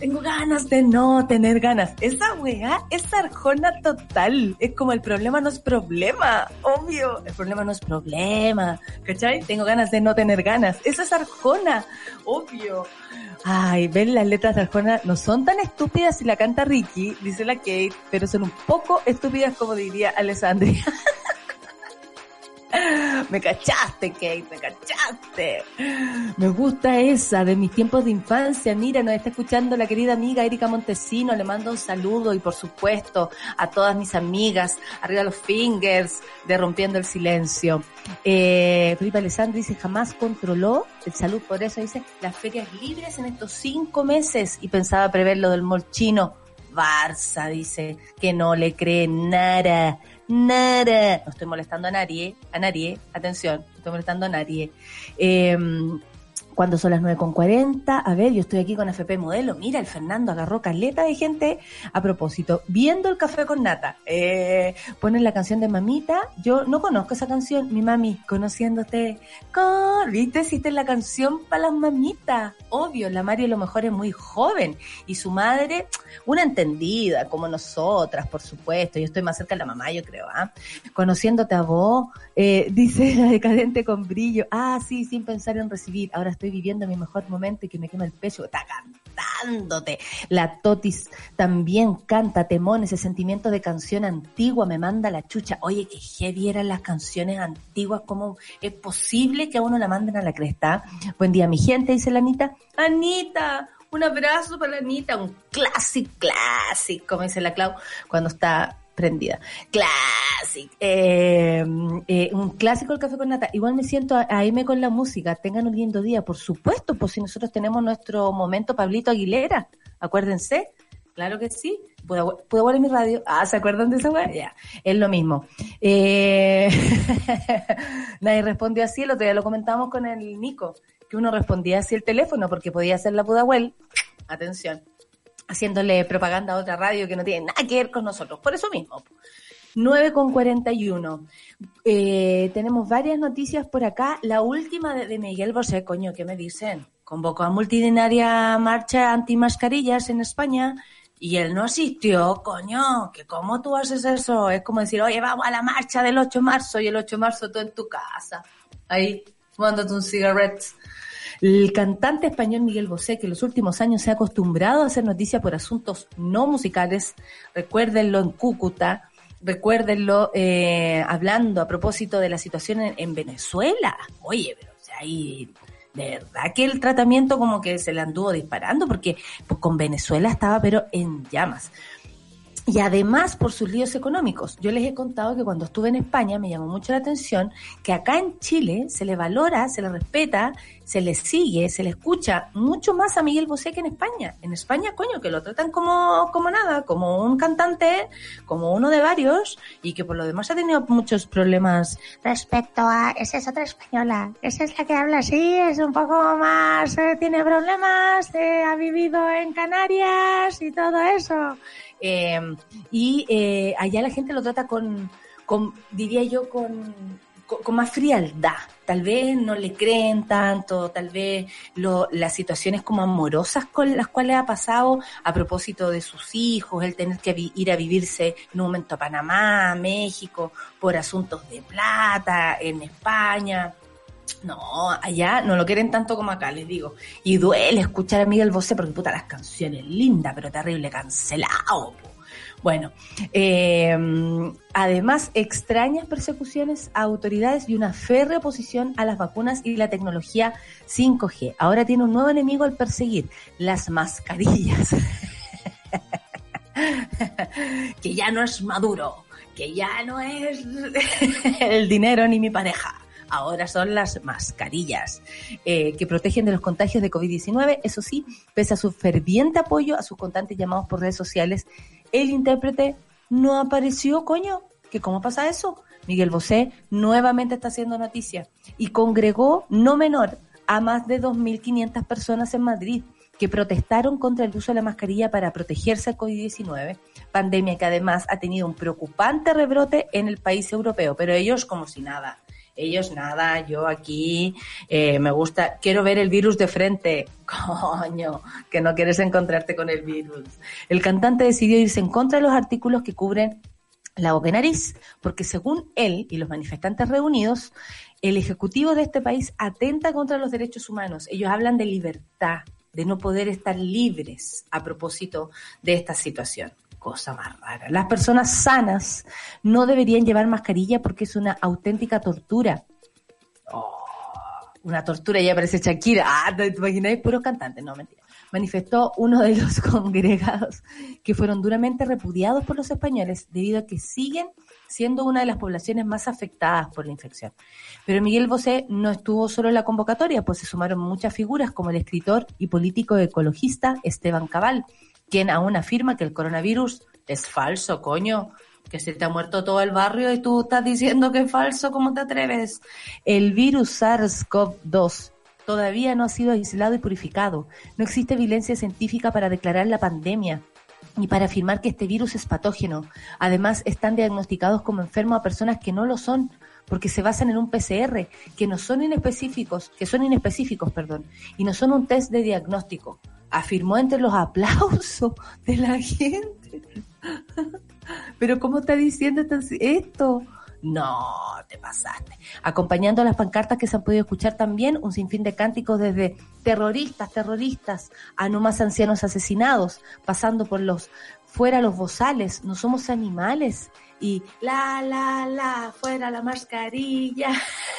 Tengo ganas de no tener ganas. Esa weá es arjona total. Es como el problema no es problema. Obvio. El problema no es problema. ¿Cachai? Tengo ganas de no tener ganas. Eso es arjona. Obvio. Ay, ven, las letras de Arjona no son tan estúpidas si la canta Ricky, dice la Kate, pero son un poco estúpidas como diría Alessandria. Me cachaste, Kate, me cachaste. Me gusta esa de mis tiempos de infancia. Mira, nos está escuchando la querida amiga Erika Montesino. Le mando un saludo y por supuesto a todas mis amigas. Arriba los fingers de Rompiendo el Silencio. Eh, Felipe Alessandro dice, jamás controló el salud. Por eso dice, las ferias libres en estos cinco meses y pensaba prever lo del molchino. Barça dice que no le cree nada nada. No estoy molestando a nadie, a nadie, atención, no estoy molestando a nadie. Eh, cuando son las 9.40, a ver, yo estoy aquí con FP Modelo, mira, el Fernando agarró caleta de gente. A propósito, viendo el café con nata, eh, ponen la canción de Mamita, yo no conozco esa canción, mi mami, conociéndote, con, viste, hiciste la canción para las mamitas, obvio, la Mario a lo mejor es muy joven, y su madre, una entendida, como nosotras, por supuesto, yo estoy más cerca de la mamá, yo creo, ¿ah? Conociéndote a vos, eh, dice la decadente con brillo, ah, sí, sin pensar en recibir, ahora estoy viviendo mi mejor momento y que me quema el pecho, está cantándote. La Totis también canta temón, ese sentimiento de canción antigua me manda la chucha. Oye, que heavy eran las canciones antiguas, ¿cómo es posible que a uno la manden a la cresta? Buen día, mi gente, dice la Anita. Anita, un abrazo para la Anita, un clásico, clásico, como dice la Clau, cuando está prendida. Clásico. Eh, eh, un clásico el café con nata. Igual me siento a, con la música. Tengan un lindo día, por supuesto, pues si nosotros tenemos nuestro momento Pablito Aguilera. Acuérdense. Claro que sí. ¿Puedo, ¿puedo volver mi radio? Ah, ¿se acuerdan de esa weá? Ya. Es lo mismo. Eh... Nadie respondió así. El otro día lo comentábamos con el Nico. Que uno respondía así el teléfono porque podía ser la Pudahuel. Atención haciéndole propaganda a otra radio que no tiene nada que ver con nosotros. Por eso mismo. 9 con 41. Eh, tenemos varias noticias por acá. La última de, Miguel Bosé, coño, ¿qué me dicen? Convocó a multitudinaria marcha anti-mascarillas en España y él no asistió, coño, que cómo tú haces eso. Es como decir, oye, vamos a la marcha del 8 de marzo y el 8 de marzo tú en tu casa. Ahí, fumándote un cigarette. El cantante español Miguel Bosé, que en los últimos años se ha acostumbrado a hacer noticias por asuntos no musicales, recuérdenlo en Cúcuta, recuérdenlo eh, hablando a propósito de la situación en, en Venezuela. Oye, pero de verdad que el tratamiento como que se le anduvo disparando porque pues, con Venezuela estaba pero en llamas. Y además por sus líos económicos. Yo les he contado que cuando estuve en España me llamó mucho la atención que acá en Chile se le valora, se le respeta, se le sigue, se le escucha mucho más a Miguel Bosé que en España. En España, coño, que lo tratan como, como nada, como un cantante, como uno de varios, y que por lo demás ha tenido muchos problemas respecto a, esa es otra española, esa es la que habla así, es un poco más, eh, tiene problemas, eh, ha vivido en Canarias y todo eso. Eh, y eh, allá la gente lo trata con, diría yo, con, más frialdad. Tal vez no le creen tanto, tal vez lo, las situaciones como amorosas con las cuales ha pasado a propósito de sus hijos, el tener que ir a vivirse en un momento a Panamá, México, por asuntos de plata, en España. No, allá no lo quieren tanto como acá, les digo. Y duele escuchar a Miguel Bosé porque puta las canciones lindas, pero terrible cancelado. Bueno, eh, además, extrañas persecuciones a autoridades y una férrea oposición a las vacunas y la tecnología 5G. Ahora tiene un nuevo enemigo al perseguir, las mascarillas. que ya no es Maduro, que ya no es el dinero ni mi pareja. Ahora son las mascarillas eh, que protegen de los contagios de COVID-19. Eso sí, pese a su ferviente apoyo a sus constantes llamados por redes sociales, el intérprete no apareció, coño. ¿Que cómo pasa eso? Miguel Bosé nuevamente está haciendo noticia y congregó no menor a más de 2.500 personas en Madrid que protestaron contra el uso de la mascarilla para protegerse al COVID-19, pandemia que además ha tenido un preocupante rebrote en el país europeo, pero ellos como si nada. Ellos nada, yo aquí eh, me gusta, quiero ver el virus de frente. Coño, que no quieres encontrarte con el virus. El cantante decidió irse en contra de los artículos que cubren la boca y nariz, porque según él y los manifestantes reunidos, el ejecutivo de este país atenta contra los derechos humanos. Ellos hablan de libertad, de no poder estar libres a propósito de esta situación. Cosa más rara. Las personas sanas no deberían llevar mascarilla porque es una auténtica tortura. Oh, una tortura, ya parece Shakira. Ah, ¿te imagináis? Puros cantantes, no, mentira. Manifestó uno de los congregados que fueron duramente repudiados por los españoles debido a que siguen siendo una de las poblaciones más afectadas por la infección. Pero Miguel Bosé no estuvo solo en la convocatoria, pues se sumaron muchas figuras como el escritor y político ecologista Esteban Cabal, quien aún afirma que el coronavirus es falso, coño, que se te ha muerto todo el barrio y tú estás diciendo que es falso, ¿cómo te atreves? El virus SARS-CoV-2 todavía no ha sido aislado y purificado. No existe evidencia científica para declarar la pandemia y para afirmar que este virus es patógeno. Además, están diagnosticados como enfermos a personas que no lo son, porque se basan en un PCR, que no son inespecíficos, que son inespecíficos, perdón, y no son un test de diagnóstico. Afirmó entre los aplausos de la gente. Pero ¿cómo está diciendo esto? No, te pasaste. Acompañando las pancartas que se han podido escuchar también un sinfín de cánticos desde terroristas, terroristas, a no más ancianos asesinados, pasando por los fuera los bozales, no somos animales y la, la, la, fuera la mascarilla.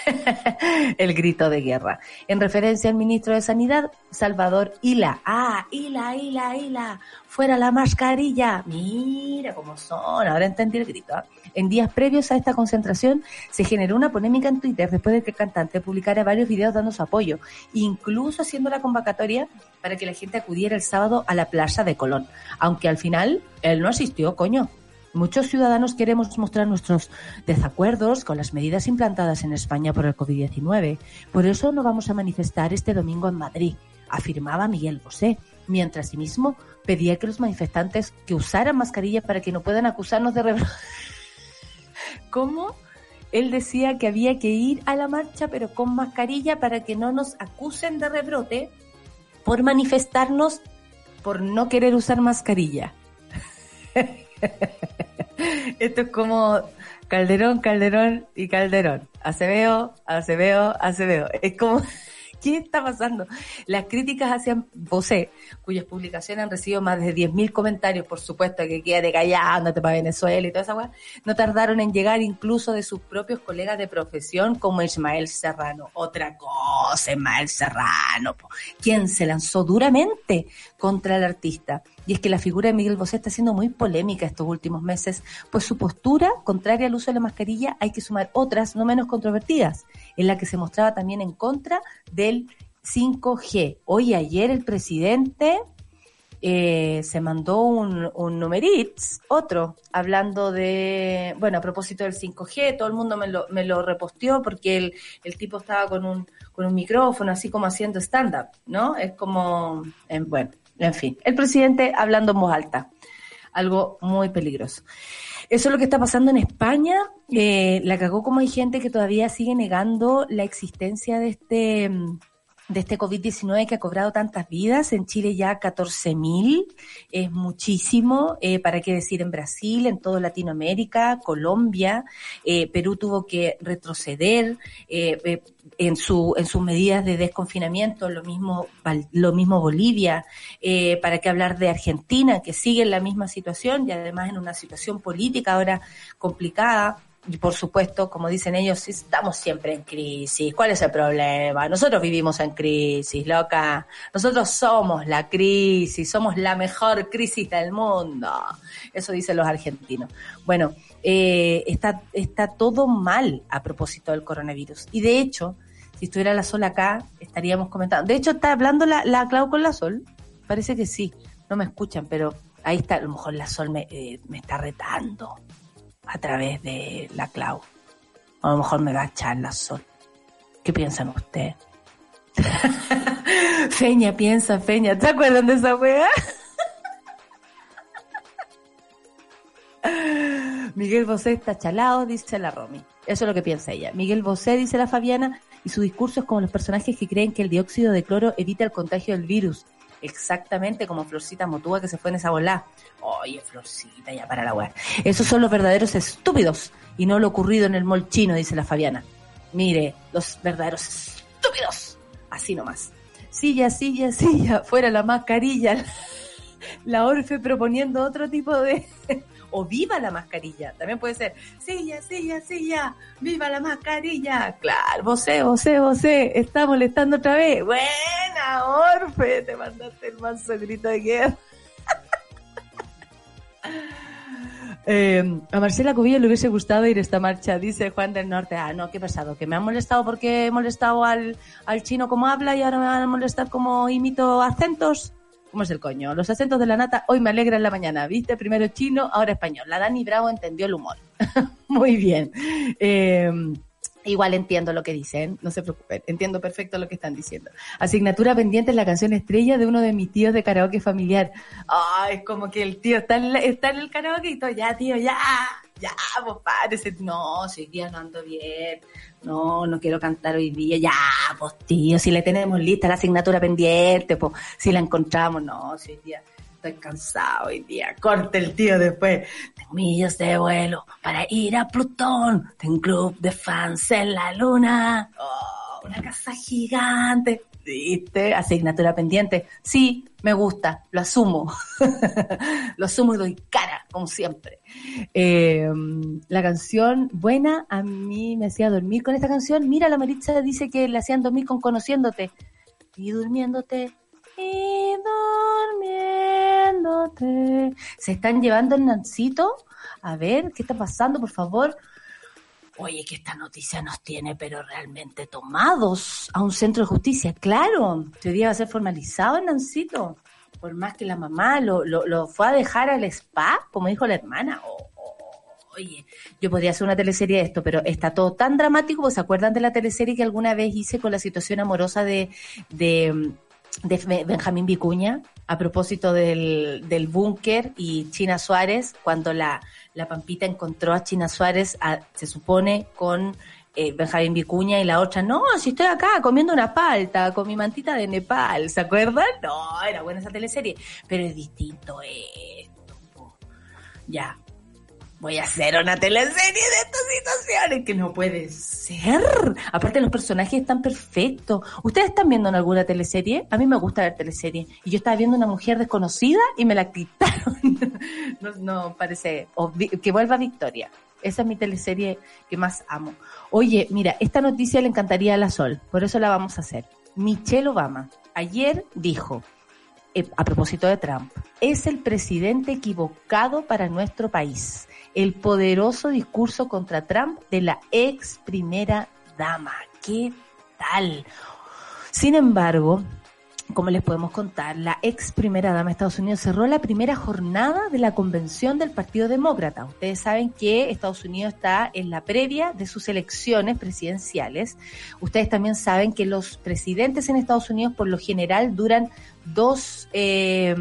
el grito de guerra. En referencia al ministro de Sanidad, Salvador Hila. Ah, Hila, Hila, Hila, fuera la mascarilla. Mira cómo son, ahora entendí el grito. ¿ah? En días previos a esta concentración se generó una polémica en Twitter después de que el cantante publicara varios videos dando su apoyo, incluso haciendo la convocatoria para que la gente acudiera el sábado a la plaza de Colón. Aunque al final él no asistió, coño. Muchos ciudadanos queremos mostrar nuestros desacuerdos con las medidas implantadas en España por el COVID-19. Por eso no vamos a manifestar este domingo en Madrid, afirmaba Miguel Bosé, mientras sí mismo pedía que los manifestantes que usaran mascarilla para que no puedan acusarnos de rebrote. ¿Cómo? Él decía que había que ir a la marcha pero con mascarilla para que no nos acusen de rebrote por manifestarnos por no querer usar mascarilla. Esto es como Calderón, Calderón y Calderón. Acebeo, Acebeo, Acebeo. Es como ¿Qué está pasando? Las críticas hacia Bosé, cuyas publicaciones han recibido más de 10.000 comentarios, por supuesto, que quede callándote para Venezuela y toda esa weá, no tardaron en llegar incluso de sus propios colegas de profesión como Ismael Serrano. Otra cosa, Ismael Serrano, quien se lanzó duramente contra el artista. Y es que la figura de Miguel Bosé está siendo muy polémica estos últimos meses, pues su postura, contraria al uso de la mascarilla, hay que sumar otras no menos controvertidas, en la que se mostraba también en contra del 5G. Hoy ayer el presidente eh, se mandó un, un numerits, otro, hablando de, bueno, a propósito del 5G, todo el mundo me lo, me lo reposteó porque el, el tipo estaba con un, con un micrófono, así como haciendo stand-up, ¿no? Es como, bueno, en fin, el presidente hablando en voz alta, algo muy peligroso. Eso es lo que está pasando en España. Eh, la cagó como hay gente que todavía sigue negando la existencia de este de este COVID-19 que ha cobrado tantas vidas. En Chile ya 14.000, es muchísimo. Eh, ¿Para qué decir en Brasil, en toda Latinoamérica, Colombia? Eh, Perú tuvo que retroceder eh, eh, en, su, en sus medidas de desconfinamiento, lo mismo, lo mismo Bolivia. ¿Para qué hablar de Argentina, que sigue en la misma situación y además en una situación política ahora complicada? Y por supuesto, como dicen ellos, estamos siempre en crisis. ¿Cuál es el problema? Nosotros vivimos en crisis, loca. Nosotros somos la crisis, somos la mejor crisis del mundo. Eso dicen los argentinos. Bueno, eh, está, está todo mal a propósito del coronavirus. Y de hecho, si estuviera la Sol acá, estaríamos comentando. De hecho, está hablando la, la Clau con la Sol. Parece que sí. No me escuchan, pero ahí está. A lo mejor la Sol me, eh, me está retando a través de la Clau. A lo mejor me va a echar la Sol. ¿Qué piensan ustedes? Feña piensa, Feña. ¿Te acuerdan de esa wea? Miguel Bosé está chalado, dice la Romy. Eso es lo que piensa ella. Miguel Bosé, dice la Fabiana, y su discurso es como los personajes que creen que el dióxido de cloro evita el contagio del virus. Exactamente como Florcita Motúa que se fue en esa bola. Oye, Florcita, ya para la weá. Esos son los verdaderos estúpidos y no lo ocurrido en el mall chino, dice la Fabiana. Mire, los verdaderos estúpidos. Así nomás. Silla, silla, silla, fuera la mascarilla. La Orfe proponiendo otro tipo de... O viva la mascarilla, también puede ser. Silla, silla, silla, viva la mascarilla. Claro, vosé, vosé, vosé, está molestando otra vez. Buena, Orfe, te mandaste el manso grito de guerra. Eh, a Marcela Cubilla le hubiese gustado ir a esta marcha, dice Juan del Norte. Ah, no, qué pesado, que me han molestado porque he molestado al, al chino como habla y ahora me van a molestar como imito acentos. ¿Cómo es el coño? Los acentos de la nata hoy me alegra en la mañana, ¿viste? Primero chino, ahora español. La Dani Bravo entendió el humor. Muy bien. Eh, Igual entiendo lo que dicen, no se preocupen, entiendo perfecto lo que están diciendo. Asignatura pendiente es la canción estrella de uno de mis tíos de karaoke familiar. Ay, es como que el tío está en, está en el karaoke y todo, ya tío, ya, ya, pues párese. No, si hoy día no ando bien, no, no quiero cantar hoy día, ya, pues tío, si le tenemos lista la asignatura pendiente, pues si la encontramos, no, si hoy día estoy cansado hoy día, corte el tío después. Tengo millas de vuelo para ir a Plutón, tengo un club de fans en la luna, oh, una casa gigante. ¿Viste? Asignatura pendiente. Sí, me gusta, lo asumo. lo asumo y doy cara, como siempre. Eh, la canción buena a mí me hacía dormir con esta canción. Mira, la Maritza dice que le hacían dormir con Conociéndote. Y durmiéndote. Y durmiéndote. Se están llevando el Nancito. A ver, ¿qué está pasando, por favor? Oye, que esta noticia nos tiene, pero realmente tomados a un centro de justicia. Claro, hoy día va a ser formalizado Nancito. Por más que la mamá lo, lo, lo fue a dejar al spa, como dijo la hermana. Oye, yo podría hacer una teleserie de esto, pero está todo tan dramático. ¿Se acuerdan de la teleserie que alguna vez hice con la situación amorosa de, de, de Be- Benjamín Vicuña? A propósito del, del búnker y China Suárez, cuando la, la Pampita encontró a China Suárez, se supone, con eh, Benjamín Vicuña y la otra, no, si estoy acá comiendo una palta con mi mantita de Nepal, ¿se acuerdan? No, era buena esa teleserie, pero es distinto esto. Ya, voy a hacer una teleserie de estas situaciones que no puede ser. Aparte los personajes están perfectos. ¿Ustedes están viendo en alguna teleserie? A mí me gusta ver teleserie. Y yo estaba viendo una mujer desconocida y me la quitaron. no, no parece. que vuelva Victoria. Esa es mi teleserie que más amo. Oye, mira, esta noticia le encantaría a la Sol, por eso la vamos a hacer. Michelle Obama ayer dijo, eh, a propósito de Trump, es el presidente equivocado para nuestro país. El poderoso discurso contra Trump de la ex primera dama. ¿Qué tal? Sin embargo, como les podemos contar, la ex primera dama de Estados Unidos cerró la primera jornada de la convención del Partido Demócrata. Ustedes saben que Estados Unidos está en la previa de sus elecciones presidenciales. Ustedes también saben que los presidentes en Estados Unidos por lo general duran dos... Eh,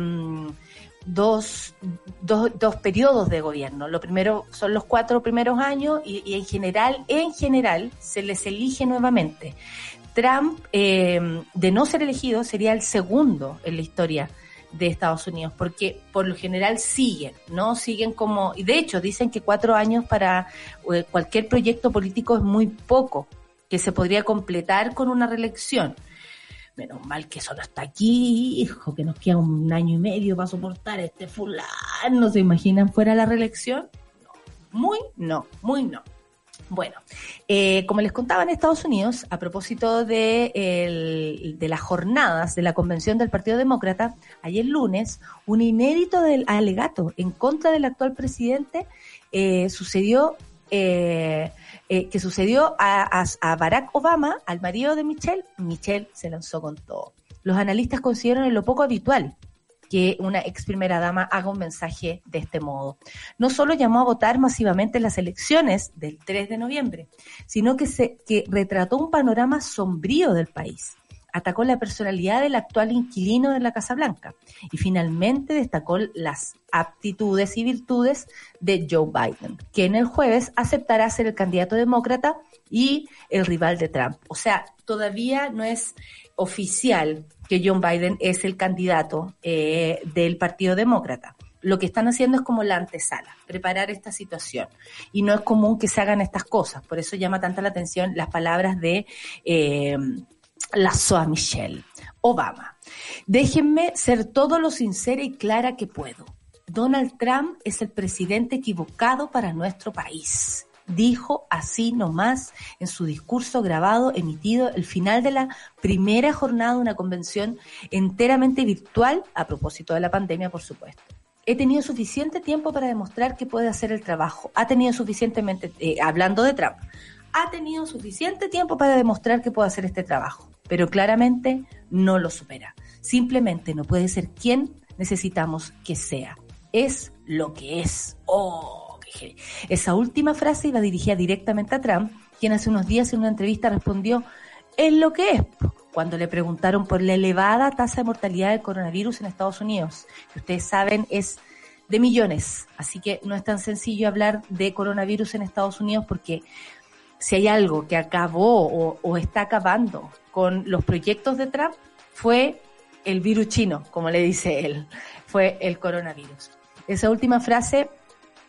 Dos, dos, dos periodos de gobierno. Lo primero son los cuatro primeros años y, en general, en general, se les elige nuevamente Trump, eh, de no ser elegido, sería el segundo en la historia de Estados Unidos, porque por lo general siguen, ¿no? Siguen como, y de hecho dicen que cuatro años para eh, cualquier proyecto político es muy poco, que se podría completar con una reelección. Menos mal que solo está aquí, hijo, que nos queda un año y medio para soportar este fulano. ¿Se imaginan fuera la reelección? No, muy no, muy no. Bueno, eh, como les contaba en Estados Unidos, a propósito de, el, de las jornadas de la convención del Partido Demócrata, ayer lunes, un inédito del alegato en contra del actual presidente eh, sucedió eh, eh, que sucedió a, Barack Obama, al marido de Michelle, Michelle se lanzó con todo. Los analistas consideran lo poco habitual que una ex primera dama haga un mensaje de este modo. No solo llamó a votar masivamente en las elecciones del 3 de noviembre, sino que, se, que retrató un panorama sombrío del país atacó la personalidad del actual inquilino de la Casa Blanca y finalmente destacó las aptitudes y virtudes de Joe Biden, que en el jueves aceptará ser el candidato demócrata y el rival de Trump. O sea, todavía no es oficial que Joe Biden es el candidato eh, del Partido Demócrata. Lo que están haciendo es como la antesala, preparar esta situación. Y no es común que se hagan estas cosas. Por eso llama tanta la atención las palabras de eh, la Soa Michelle Obama. Déjenme ser todo lo sincera y clara que puedo. Donald Trump es el presidente equivocado para nuestro país. Dijo así nomás en su discurso grabado emitido el final de la primera jornada de una convención enteramente virtual, a propósito de la pandemia, por supuesto he tenido suficiente tiempo para demostrar que puede hacer el trabajo. Ha tenido suficientemente, eh, hablando de Trump, ha tenido suficiente tiempo para demostrar que puede hacer este trabajo pero claramente no lo supera. Simplemente no puede ser quien necesitamos que sea. Es lo que es. Oh, qué Esa última frase iba dirigida directamente a Trump, quien hace unos días en una entrevista respondió, es lo que es, cuando le preguntaron por la elevada tasa de mortalidad del coronavirus en Estados Unidos, que ustedes saben es de millones, así que no es tan sencillo hablar de coronavirus en Estados Unidos porque si hay algo que acabó o, o está acabando con los proyectos de Trump fue el virus chino, como le dice él, fue el coronavirus. Esa última frase,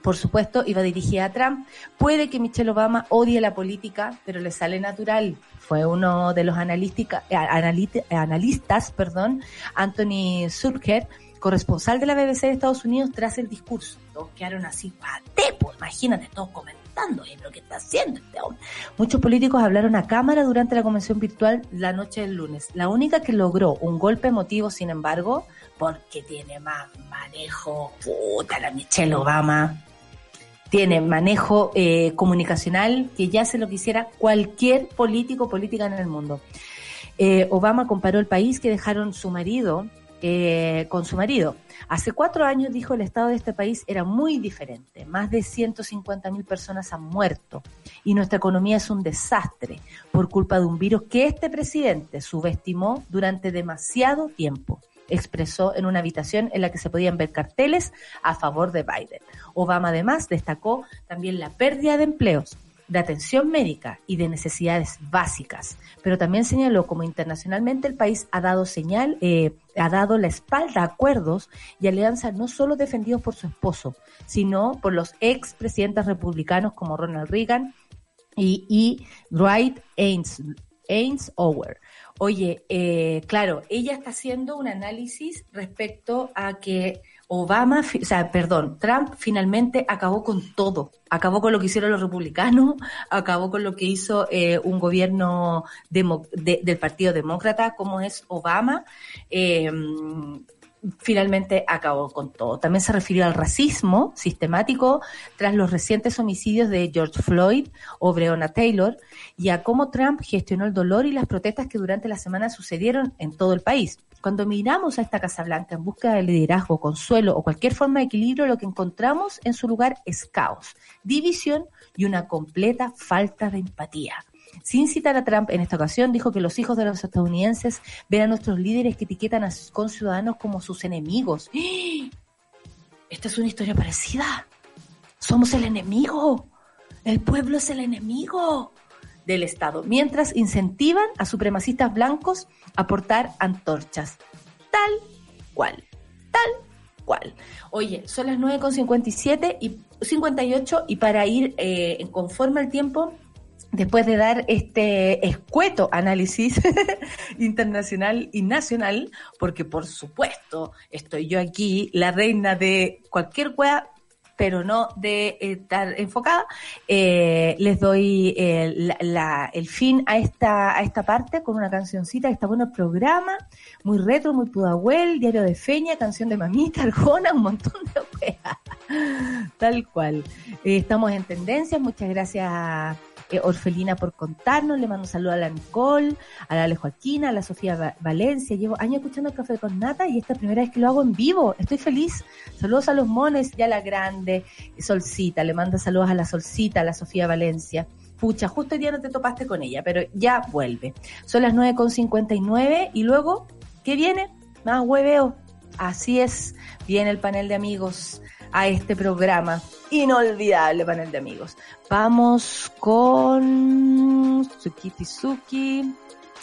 por supuesto, iba dirigida a Trump. Puede que Michelle Obama odie la política, pero le sale natural. Fue uno de los eh, analistas, perdón, Anthony Surker, corresponsal de la BBC de Estados Unidos, tras el discurso. Todos quedaron así, pate, pues imagínate, todos comentando que está haciendo este hombre. Muchos políticos hablaron a cámara durante la convención virtual la noche del lunes. La única que logró un golpe emotivo, sin embargo, porque tiene más manejo, puta la Michelle Obama, tiene manejo eh, comunicacional que ya se lo quisiera cualquier político política en el mundo. Eh, Obama comparó el país que dejaron su marido eh, con su marido. Hace cuatro años, dijo, el estado de este país era muy diferente. Más de 150 mil personas han muerto y nuestra economía es un desastre por culpa de un virus que este presidente subestimó durante demasiado tiempo expresó en una habitación en la que se podían ver carteles a favor de Biden. Obama además destacó también la pérdida de empleos de atención médica y de necesidades básicas, pero también señaló como internacionalmente el país ha dado señal, eh, ha dado la espalda a acuerdos y alianzas no solo defendidos por su esposo, sino por los ex presidentes republicanos como Ronald Reagan y, y Dwight Eisenhower. Oye, eh, claro, ella está haciendo un análisis respecto a que Obama, o sea, perdón, Trump finalmente acabó con todo. Acabó con lo que hicieron los republicanos, acabó con lo que hizo eh, un gobierno del Partido Demócrata, como es Obama. Eh, finalmente acabó con todo. También se refirió al racismo sistemático tras los recientes homicidios de George Floyd o Breonna Taylor y a cómo Trump gestionó el dolor y las protestas que durante la semana sucedieron en todo el país. Cuando miramos a esta Casa Blanca en busca de liderazgo, consuelo o cualquier forma de equilibrio, lo que encontramos en su lugar es caos, división y una completa falta de empatía. Sin citar a Trump en esta ocasión, dijo que los hijos de los estadounidenses ven a nuestros líderes que etiquetan a sus conciudadanos como sus enemigos. Esta es una historia parecida. Somos el enemigo. El pueblo es el enemigo. del Estado, mientras incentivan a supremacistas blancos a portar antorchas. Tal cual, tal cual. Oye, son las 9.57 y 58 y para ir eh, conforme al tiempo, después de dar este escueto análisis internacional y nacional, porque por supuesto estoy yo aquí, la reina de cualquier wea, pero no de estar enfocada, eh, les doy el, la, el fin a esta, a esta parte con una cancioncita que está bueno el programa, muy retro, muy pudahuel, diario de feña, canción de mamita, arjona, un montón de weas. Tal cual. Eh, estamos en tendencias, muchas gracias eh, Orfelina por contarnos, le mando un saludo a la Nicole, a la Ale Joaquina, a la Sofía Va- Valencia, llevo años escuchando el café con nata y esta primera vez que lo hago en vivo, estoy feliz. Saludos a los mones, ya la grande, Solcita, le manda saludos a la Solcita, a la Sofía Valencia. Pucha, justo hoy día no te topaste con ella, pero ya vuelve. Son las 9.59 y luego, ¿qué viene? Más hueveo. Así es, viene el panel de amigos a este programa. Inolvidable panel de amigos. Vamos con Suki Tizuki.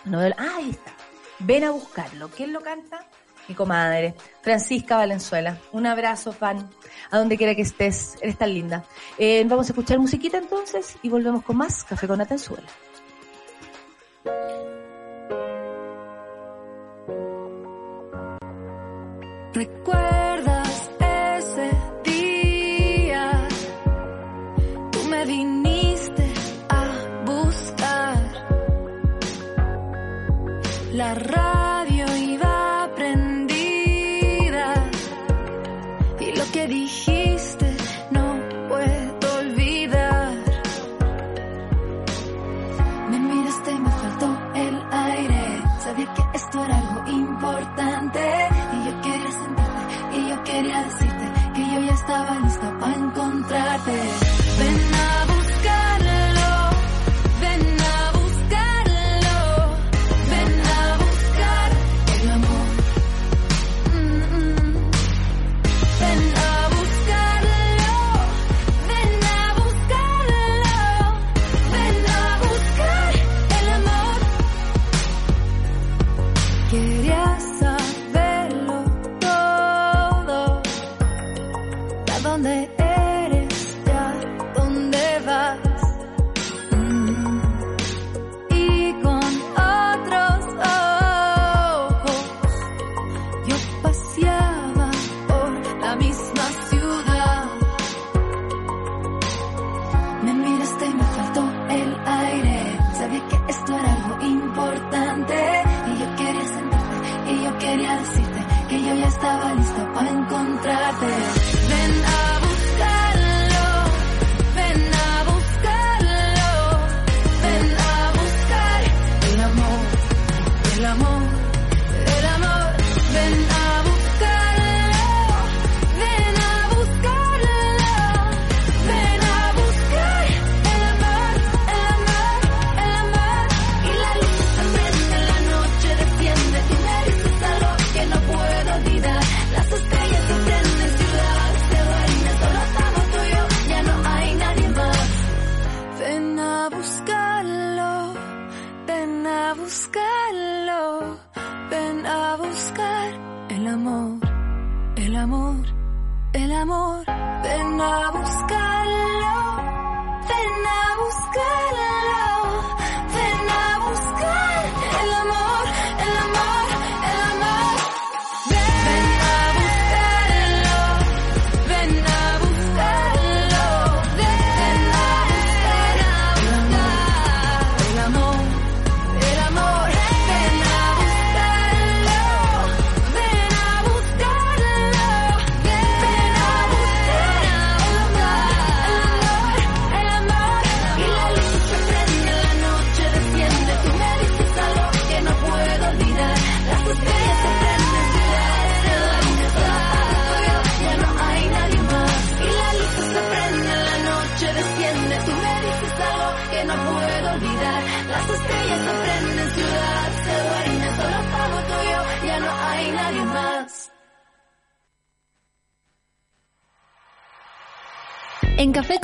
Novela. Ah, ahí está. Ven a buscarlo. ¿Quién lo canta? Mi comadre, Francisca Valenzuela. Un abrazo, fan. A donde quiera que estés. Eres tan linda. Eh, vamos a escuchar musiquita entonces y volvemos con más Café con Atenzuela. ¿Recuerdas para encontrarte.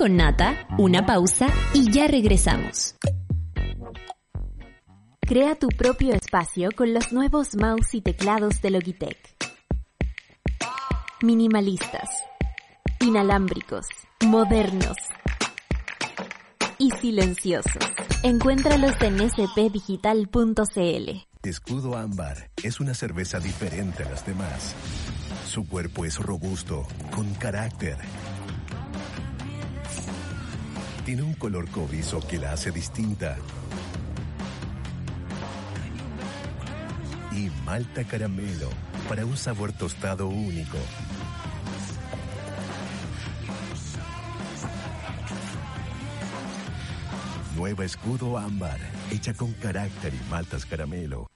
Con Nata, una pausa y ya regresamos. Crea tu propio espacio con los nuevos mouse y teclados de Logitech. Minimalistas, inalámbricos, modernos y silenciosos. Encuéntralos en spdigital.cl. Escudo Ámbar es una cerveza diferente a las demás. Su cuerpo es robusto, con carácter. Tiene un color cobrizo que la hace distinta. Y malta caramelo para un sabor tostado único. Nueva Escudo Ámbar, hecha con carácter y maltas caramelo.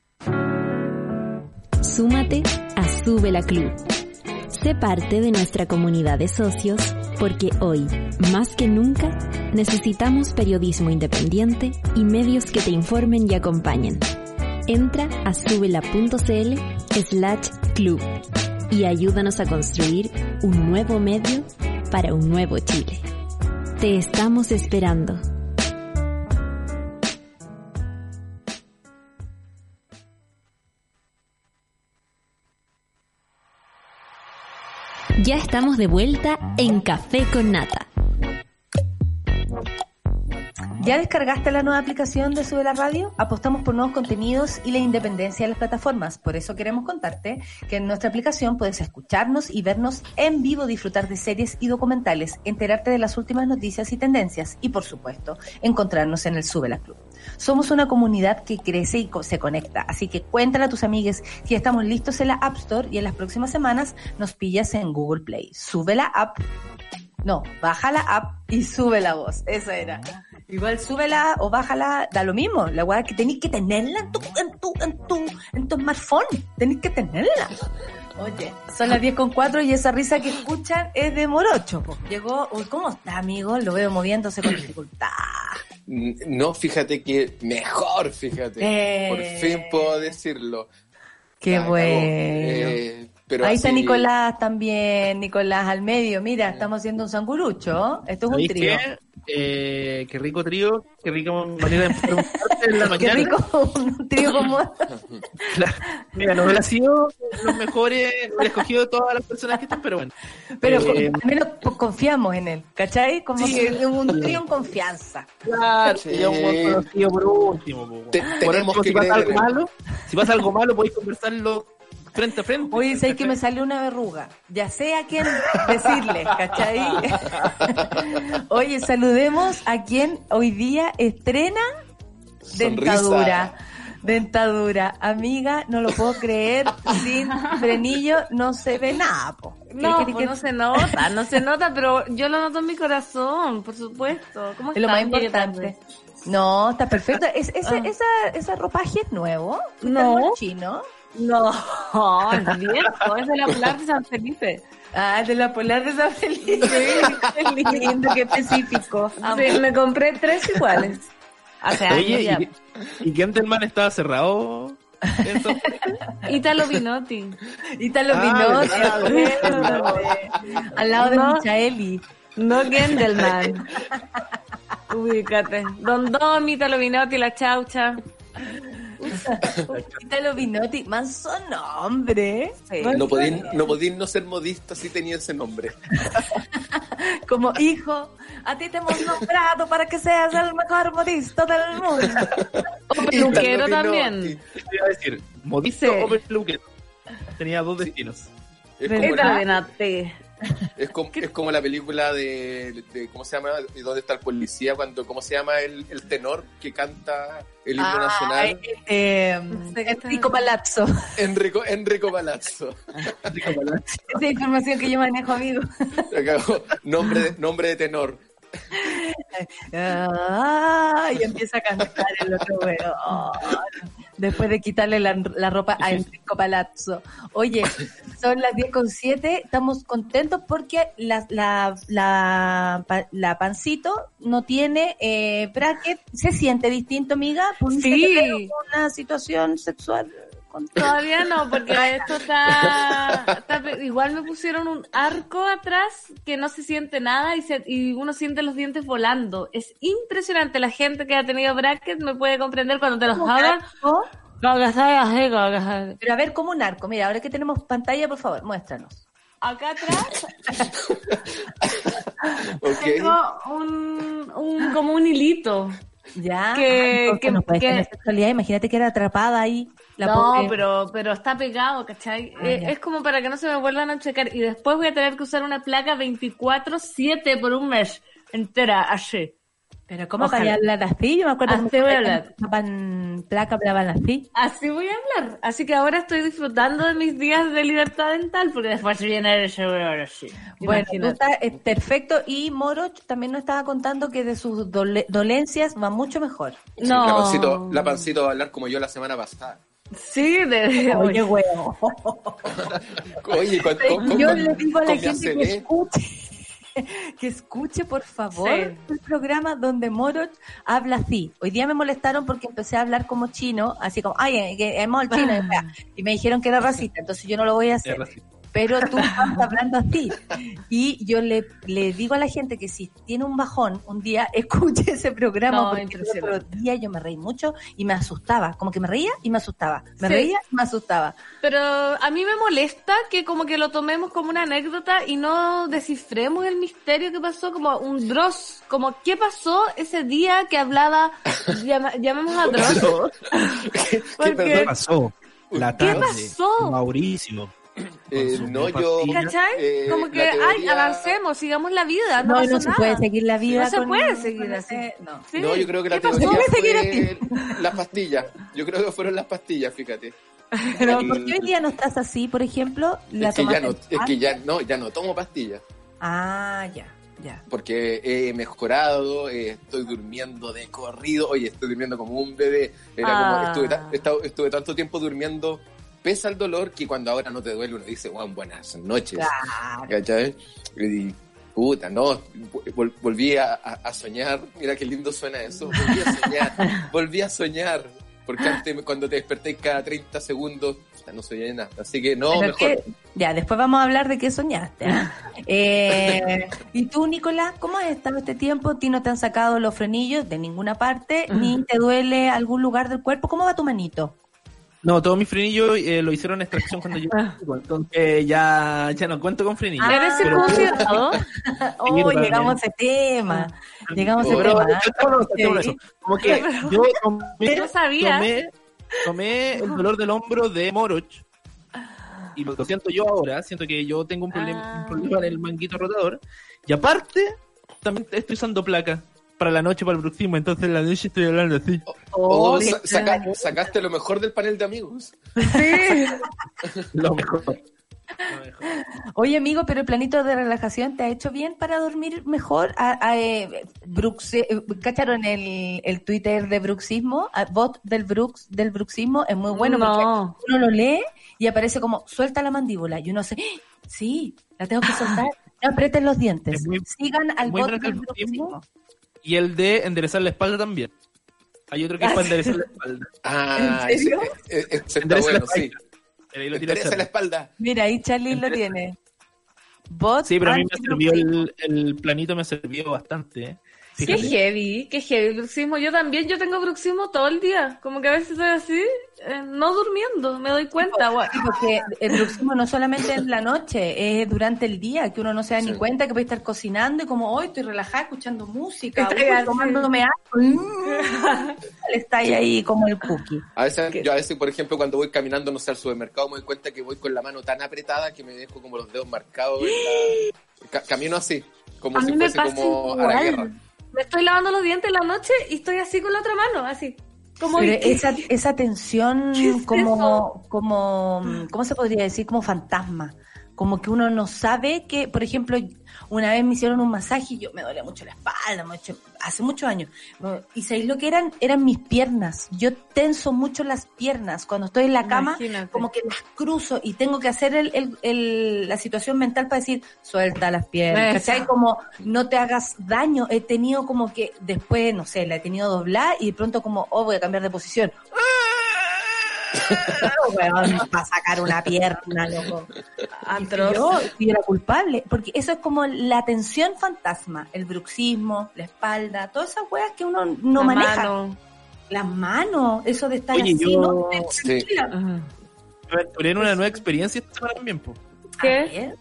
Súmate a Sube la Club. Sé parte de nuestra comunidad de socios porque hoy, más que nunca, necesitamos periodismo independiente y medios que te informen y acompañen. Entra a subela.cl slash club y ayúdanos a construir un nuevo medio para un nuevo Chile. Te estamos esperando. Ya estamos de vuelta en Café con Nata. ¿Ya descargaste la nueva aplicación de Sube la Radio? Apostamos por nuevos contenidos y la independencia de las plataformas. Por eso queremos contarte que en nuestra aplicación puedes escucharnos y vernos en vivo, disfrutar de series y documentales, enterarte de las últimas noticias y tendencias y, por supuesto, encontrarnos en el Sube la Club. Somos una comunidad que crece y se conecta, así que cuéntale a tus amigues que estamos listos en la App Store y en las próximas semanas nos pillas en Google Play. Sube la app no, baja la app y sube la voz. Eso era. Igual súbela o bájala, da lo mismo. La weá que tenéis que tenerla en tu, en tu, en tu, en tu smartphone. Tenéis que tenerla. Oye, son las 10 con 4 y esa risa que escuchan es de Morocho. po. Llegó, uy, ¿cómo está, amigo? Lo veo moviéndose con dificultad. N- No, fíjate que mejor, fíjate. Eh. Por fin puedo decirlo. Qué bueno. Eh, pero Ahí está Nicolás también, Nicolás al medio. Mira, estamos haciendo un sangurucho. Esto es un ¿Sabéis trío. qué? Eh, qué rico trío, qué rica manera de empezar un martes en la Qué mañana. rico, un trío como... La- Mira, no hubiera sido los mejores, no hubiera escogido todas las personas que están, pero bueno. Pero Eh, al menos pues, confiamos en él, ¿cachai? Como Sí. que es un trío en confianza. Claro, Sí. ya un buen conocido por último. po. Te- por tenemos último, que si pasa algo malo, si pasa algo malo, podéis conversarlo frente a frente. Oye, sé que me salió una verruga. Ya sé a quién decirle, ¿cachai? Oye, saludemos a quien hoy día estrena dentadura. Dentadura. Amiga, no lo puedo creer. Sin frenillo no se ve nada, po. ¿Qué No, que- no se nota, no se nota, pero yo lo noto en mi corazón, por supuesto. ¿Cómo Es lo más importante. No, está perfecto. Es, ese, Ah. esa, esa ropaje es nuevo. ¿Fuiste No. chino? No, es viejo, es de la Polar de San Felipe. Ah, de la polar de San Felipe. Qué lindo, qué específico. Sí, me compré tres iguales. Hace años Oye, ya. ¿y, y Gentleman estaba cerrado? Eso- Italo Binotti. Italo Ah, Binotti, acuérdate. Al lado de No. Michaeli. No Gendelman. Ubícate. Don Dom, Italo Binotti, la chaucha. Italo Binotti, manso nombre. Sí. No podéis no, podéis no ser modista si tenía ese nombre. Como hijo, a ti te hemos nombrado para que seas el mejor modista del mundo. O peluquero también. Te iba a decir, modista Sí. o peluquero. Tenía dos destinos. Es como. es como, es como la película de, de- ¿cómo se llama? ¿De dónde está el policía? Cuando, ¿Cómo se llama el, el tenor que canta el himno Ay, nacional? eh, sé qué Enrico Palazzo. Enrico, Enrico Palazzo. Esa es información que yo manejo, amigo. Nombre, de, nombre de tenor. Ah, y empieza a cantar el otro weón. Después de quitarle la, la ropa a Enrico Palazzo. Oye, son las 10 con 7, estamos contentos porque la, la, la, la pancito no tiene eh, bracket. ¿Se siente distinto, amiga? ¿Pudiste Sí. una situación sexual? Todavía no, porque esto está, está Igual me pusieron un arco atrás que no se siente nada y, se, y uno siente los dientes volando. Es impresionante. La gente que ha tenido brackets me puede comprender cuando te los ¿Cómo abran. está- Pero a ver, como un arco. Mira, ahora que tenemos pantalla, por favor, muéstranos. Acá atrás Ok. tengo un, un, como un hilito. Ya. Que- porque que- no puede que- tener sexualidad. Imagínate que era atrapada ahí. La no, pobre. pero, pero está pegado, ¿cachai? Ah, Eh, es como para que no se me vuelvan a checar. Y después voy a tener que usar una placa 24-7 por un mes entera, así. Pero ¿cómo Ojalá. hablar así? Yo me acuerdo Así que voy a hablar. Placa, hablaban así. Así voy a hablar. Así que ahora estoy disfrutando de mis días de libertad dental porque después viene el seguro ahora sí. Bueno, tú Imagínate. estás eh, perfecto. Y Moroch también nos estaba contando que de sus dole- dolencias va mucho mejor. Sí, No. La pancito, la pancito va a hablar como yo la semana pasada. Sí, de... Oye, huevo. Oye, ¿cuánto, cómo- Yo le digo a la gente que acelé? escuche, que escuche por favor Sí. el programa donde Moroch habla así. Hoy día me molestaron porque empecé a hablar como chino, así como, ay, eh, hemos el chino, y me dijeron que era racista, entonces yo no lo voy a hacer. Pero tú estás hablando así. Y yo le, le digo a la gente que si tiene un bajón un día, escuche ese programa No, porque el otro día yo me reí mucho y me asustaba. Como que me reía y me asustaba. Me Sí. reía y me asustaba. Pero a mí me molesta que como que lo tomemos como una anécdota y no descifremos el misterio que pasó como un Dross. Como, ¿qué pasó ese día que hablaba, llama- llamemos a Dross? ¿Qué, Porque-? ¿Qué pasó? La ¿Qué tarde. pasó? Mauricio. Eh, no, yo... ¿Cachai? eh, como que, la ay, teoría- avancemos, sigamos la vida, no, No, no, se nada. puede seguir la vida. No se con- puede seguir así. ese- No. Sí. No, yo creo que la teoría ¿Cómo seguir fue las pastillas. Yo creo que fueron las pastillas, fíjate. Pero El- ¿por qué hoy día no estás así, por ejemplo? La Es que, ya no, es que ya no, ya no tomo pastillas. Ah, ya, ya. Porque he mejorado, eh, estoy durmiendo de corrido. Oye, estoy durmiendo como un bebé. Era Ah. como, estuve, estuve tanto tiempo durmiendo, pesa el dolor, que cuando ahora no te duele uno dice, wow, buenas noches. Claro. ¿Cachai? Y puta, no, vol- volví a, soñar. Mira qué lindo suena eso. Volví a soñar. volví a soñar. Porque antes, cuando te desperté cada 30 segundos, no soñé nada. Así que no, Pero mejor. que- ya, después vamos a hablar de qué soñaste. Eh, ¿Y tú, Nicolás, cómo has estado este tiempo? ¿A ti no te han sacado los frenillos de ninguna parte? ¿Ni te duele algún lugar del cuerpo? ¿Cómo va tu manito? No, todo mi frenillo eh, lo hicieron extracción cuando yo chico, entonces ya, ya no cuento con frenillo. Ah, ¿Eres circuncidado? Oh, llegamos a ese tema. Llegamos a ese tema. ¿ah? Sí. Como que yo tomé, tomé, tomé el dolor del hombro de Moroch y lo siento yo ahora, siento que yo tengo un problema, Ah. un problema en el manguito rotador y aparte también estoy usando placa para la noche, para el bruxismo, entonces en la noche estoy hablando así. Oh, Oh, sa- qué saca- extraño. sacaste lo mejor del panel de amigos. Lo mejor. Lo mejor. Oye, amigo, pero el planito de relajación te ha hecho bien para dormir mejor. A, a, eh, Brux, eh, ¿Cacharon el, el Twitter de Bruxismo? A- bot del Brux, del Bruxismo es muy bueno No. porque uno lo lee y aparece como suelta la mandíbula y uno se, ¡Ah! sí, la tengo que soltar. No aprieten los dientes. Muy- Sigan al bot del el bruxismo. Y el de enderezar la espalda también. Hay otro que es para enderezar la espalda. Ah, ¿En serio? ese, ese- ese está Endereza la bueno, sí. ahí lo Endereza la espalda. Mira, ahí Charlie lo tiene. Bot Sí, pero a mí me sirvió el, el planito, me sirvió bastante. ¿eh? Qué heavy, qué heavy bruxismo. Yo también, yo tengo bruxismo todo el día. Como que a veces estoy así, eh, no durmiendo, me doy cuenta. porque el bruxismo no solamente en la noche, es durante el día, que uno no se da ni cuenta que puede estar cocinando y como hoy estoy relajada escuchando música, Estoy uy, tomándome algo. Está ahí, ahí como el cookie. A veces, yo a veces, por ejemplo, cuando voy caminando, no sé, al supermercado, me doy cuenta que voy con la mano tan apretada que me dejo como los dedos marcados. en la- Ca- camino así, como A si fuese como a la guerra. Me estoy lavando los dientes en la noche y estoy así con la otra mano, así. Como esa, esa tensión ¿Qué es como, como, ¿cómo se podría decir? Como fantasma. Como que uno no sabe que, por ejemplo, una vez me hicieron un masaje y yo me dolía mucho la espalda, mucho- hace muchos años. Y ¿sabéis lo que eran? Eran mis piernas. Yo tenso mucho las piernas. Cuando estoy en la cama, Imagínate. como que las cruzo y tengo que hacer el, el- el- la situación mental para decir, suelta las piernas. ¿Cachai? Como no te hagas daño. He tenido como que después, no sé, la he tenido doblada y de pronto como, oh, voy a cambiar de posición. Para sacar una pierna, loco. Yo fui la culpable, porque eso es como la tensión fantasma, el bruxismo, la espalda, todas esas weas que uno no La maneja. mano. Las manos, eso de estar Oye, así, yo- ¿no? Sí. Me aventuré en una nueva experiencia esta semana también, po. ¿Qué?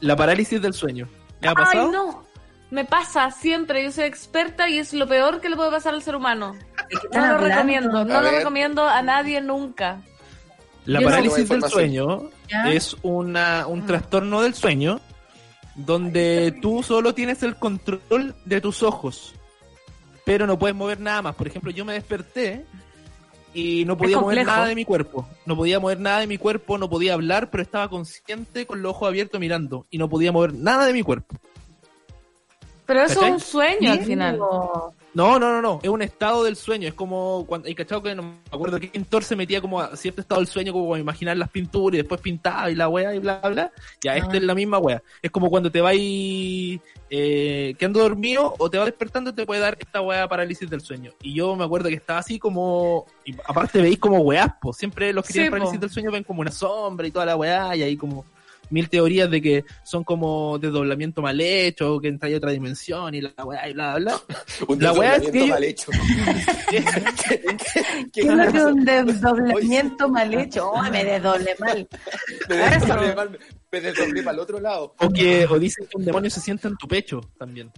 La parálisis del sueño. ¿Le ha Ay, pasado? no. Me pasa siempre. Yo soy experta y es lo peor que le puede pasar al ser humano. ¿De qué están No lo recomiendo. No A lo ver. recomiendo a nadie nunca. La Yo parálisis del sueño ¿Ya? es una, un Ah. trastorno del sueño donde tú solo tienes el control de tus ojos, pero no puedes mover nada más. Por ejemplo, yo me desperté y no podía mover nada de mi cuerpo. No podía mover nada de mi cuerpo, no podía hablar, pero estaba consciente con los ojos abiertos mirando y no podía mover nada de mi cuerpo. Pero eso ¿Cachai? es un sueño al final. No, no, no, no, es un estado del sueño, es como cuando, y cachado que no me acuerdo que pintor se metía como a cierto estado del sueño, como a imaginar las pinturas y después pintaba y la wea y bla, bla. Ya, esta Ah. es la misma wea. Es como cuando te vas eh, quedando dormido o te vas despertando te puede dar esta wea parálisis del sueño. Y yo me acuerdo que estaba así como, y aparte veis como weas, po. siempre los que Sí, tienen po. parálisis del sueño ven como una sombra y toda la wea y ahí como mil teorías de que son como desdoblamiento mal hecho, que entra en otra dimensión y la weá y bla, bla, bla. Un La wea es desdoblamiento que yo- mal hecho. ¿Qué es lo que un desdoblamiento mal hecho? Oh, me desdoble mal. Me desdoblé mal, me desdoblé para el otro lado. O que o dicen que un demonio se sienta en tu pecho también.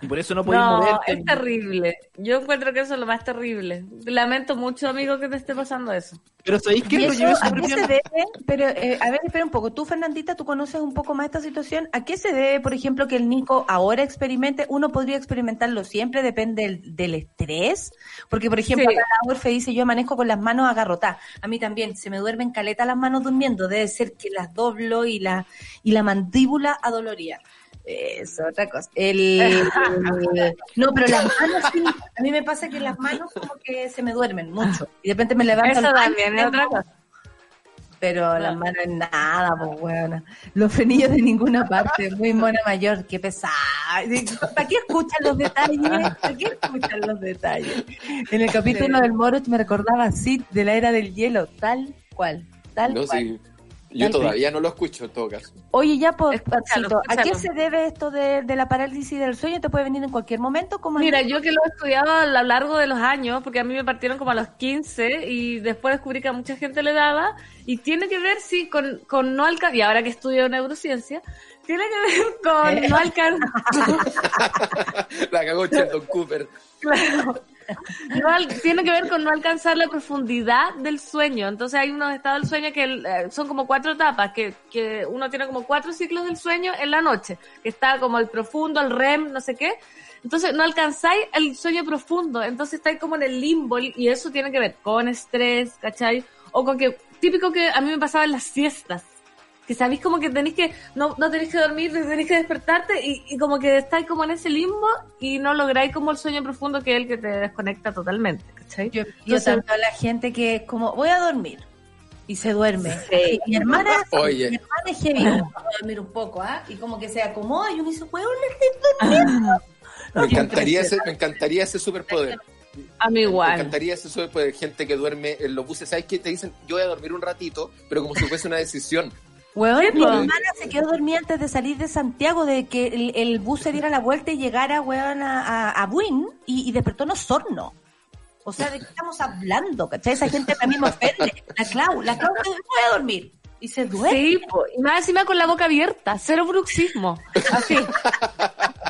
Y por eso no podéis No, moverte. es terrible. Yo encuentro que eso es lo más terrible. Lamento mucho, amigo, que te esté pasando eso. Pero ¿sabéis qué? ¿Y Lo llevé a qué se debe? Pero, eh, a ver, espera un poco. Tú, Fernandita, tú conoces un poco más esta situación. ¿A qué se debe, por ejemplo, que el Nico ahora experimente? Uno podría experimentarlo siempre, depende del, del estrés. Porque, por ejemplo, Sí. acá la Orfe dice, yo amanezco con las manos agarrotadas. A mí también, se me duermen caleta las manos durmiendo. Debe ser que las doblo y la, y la mandíbula adoloría. Es otra cosa. El, no, pero las manos sí. A mí me pasa que las manos como que se me duermen mucho. Y de repente me levanto. Eso también es otra cosa. pero las manos en nada, pues weona. Los frenillos de ninguna parte, muy mona mayor, qué pesada. ¿Para qué escuchan los detalles? ¿Para qué escuchan los detalles? En el capítulo del Moroch me recordaba así, de la era del hielo, tal cual, tal No, cual. sí. Yo todavía no lo escucho en todo caso. Oye, ya, pues, Escúchalo, ¿a qué se debe esto de, de la parálisis del sueño? ¿Te puede venir en cualquier momento? como Mira, yo que lo he estudiado a lo largo de los años, porque a mí me partieron como a los 15 y después descubrí que a mucha gente le daba, y tiene que ver, sí, con, con no alcanzar, y ahora que estudio neurociencia, tiene que ver con no alcanzar, La cagó Sheldon Cooper. claro, no al- tiene que ver con no alcanzar la profundidad del sueño. Entonces hay unos estados del sueño que eh, son como cuatro etapas, que, que uno tiene como cuatro ciclos del sueño en la noche, que está como el profundo, el REM, no sé qué. Entonces no alcanzáis el sueño profundo, entonces estáis como en el limbo y eso tiene que ver con estrés, ¿cachai? O con que, típico que a mí me pasaba en las siestas, que sabéis como que tenéis que, no, no tenéis que dormir, tenéis que despertarte y, y como que estáis como en ese limbo y no lográis como el sueño profundo que es el que te desconecta totalmente, ¿cachai? Yo, yo tanto a la gente que es como, voy a dormir. Y se duerme. Y mi hermana, Oye. mi hermana es heavy, voy a dormir un poco, ¿ah? Y como que se acomoda y uno dice, weón, estoy durmiendo. Me encantaría ese, me encantaría ese superpoder. A mí Me igual. encantaría ese superpoder. Gente que duerme en los buses. ¿Sabes qué? Te dicen, yo voy a dormir un ratito, pero como si fuese una decisión. Weón, Sí, mi hermana se quedó dormida antes de salir de Santiago, de que el, el bus se diera la vuelta y llegara, weón, a, a, a Buin y, y despertó en Osorno. O sea, ¿de qué estamos hablando? ¿Cachai? Esa gente también me ofende. La Clau, la Clau, voy a dormir. Y se duerme. Sí, po, y más encima con la boca abierta, cero bruxismo. Así.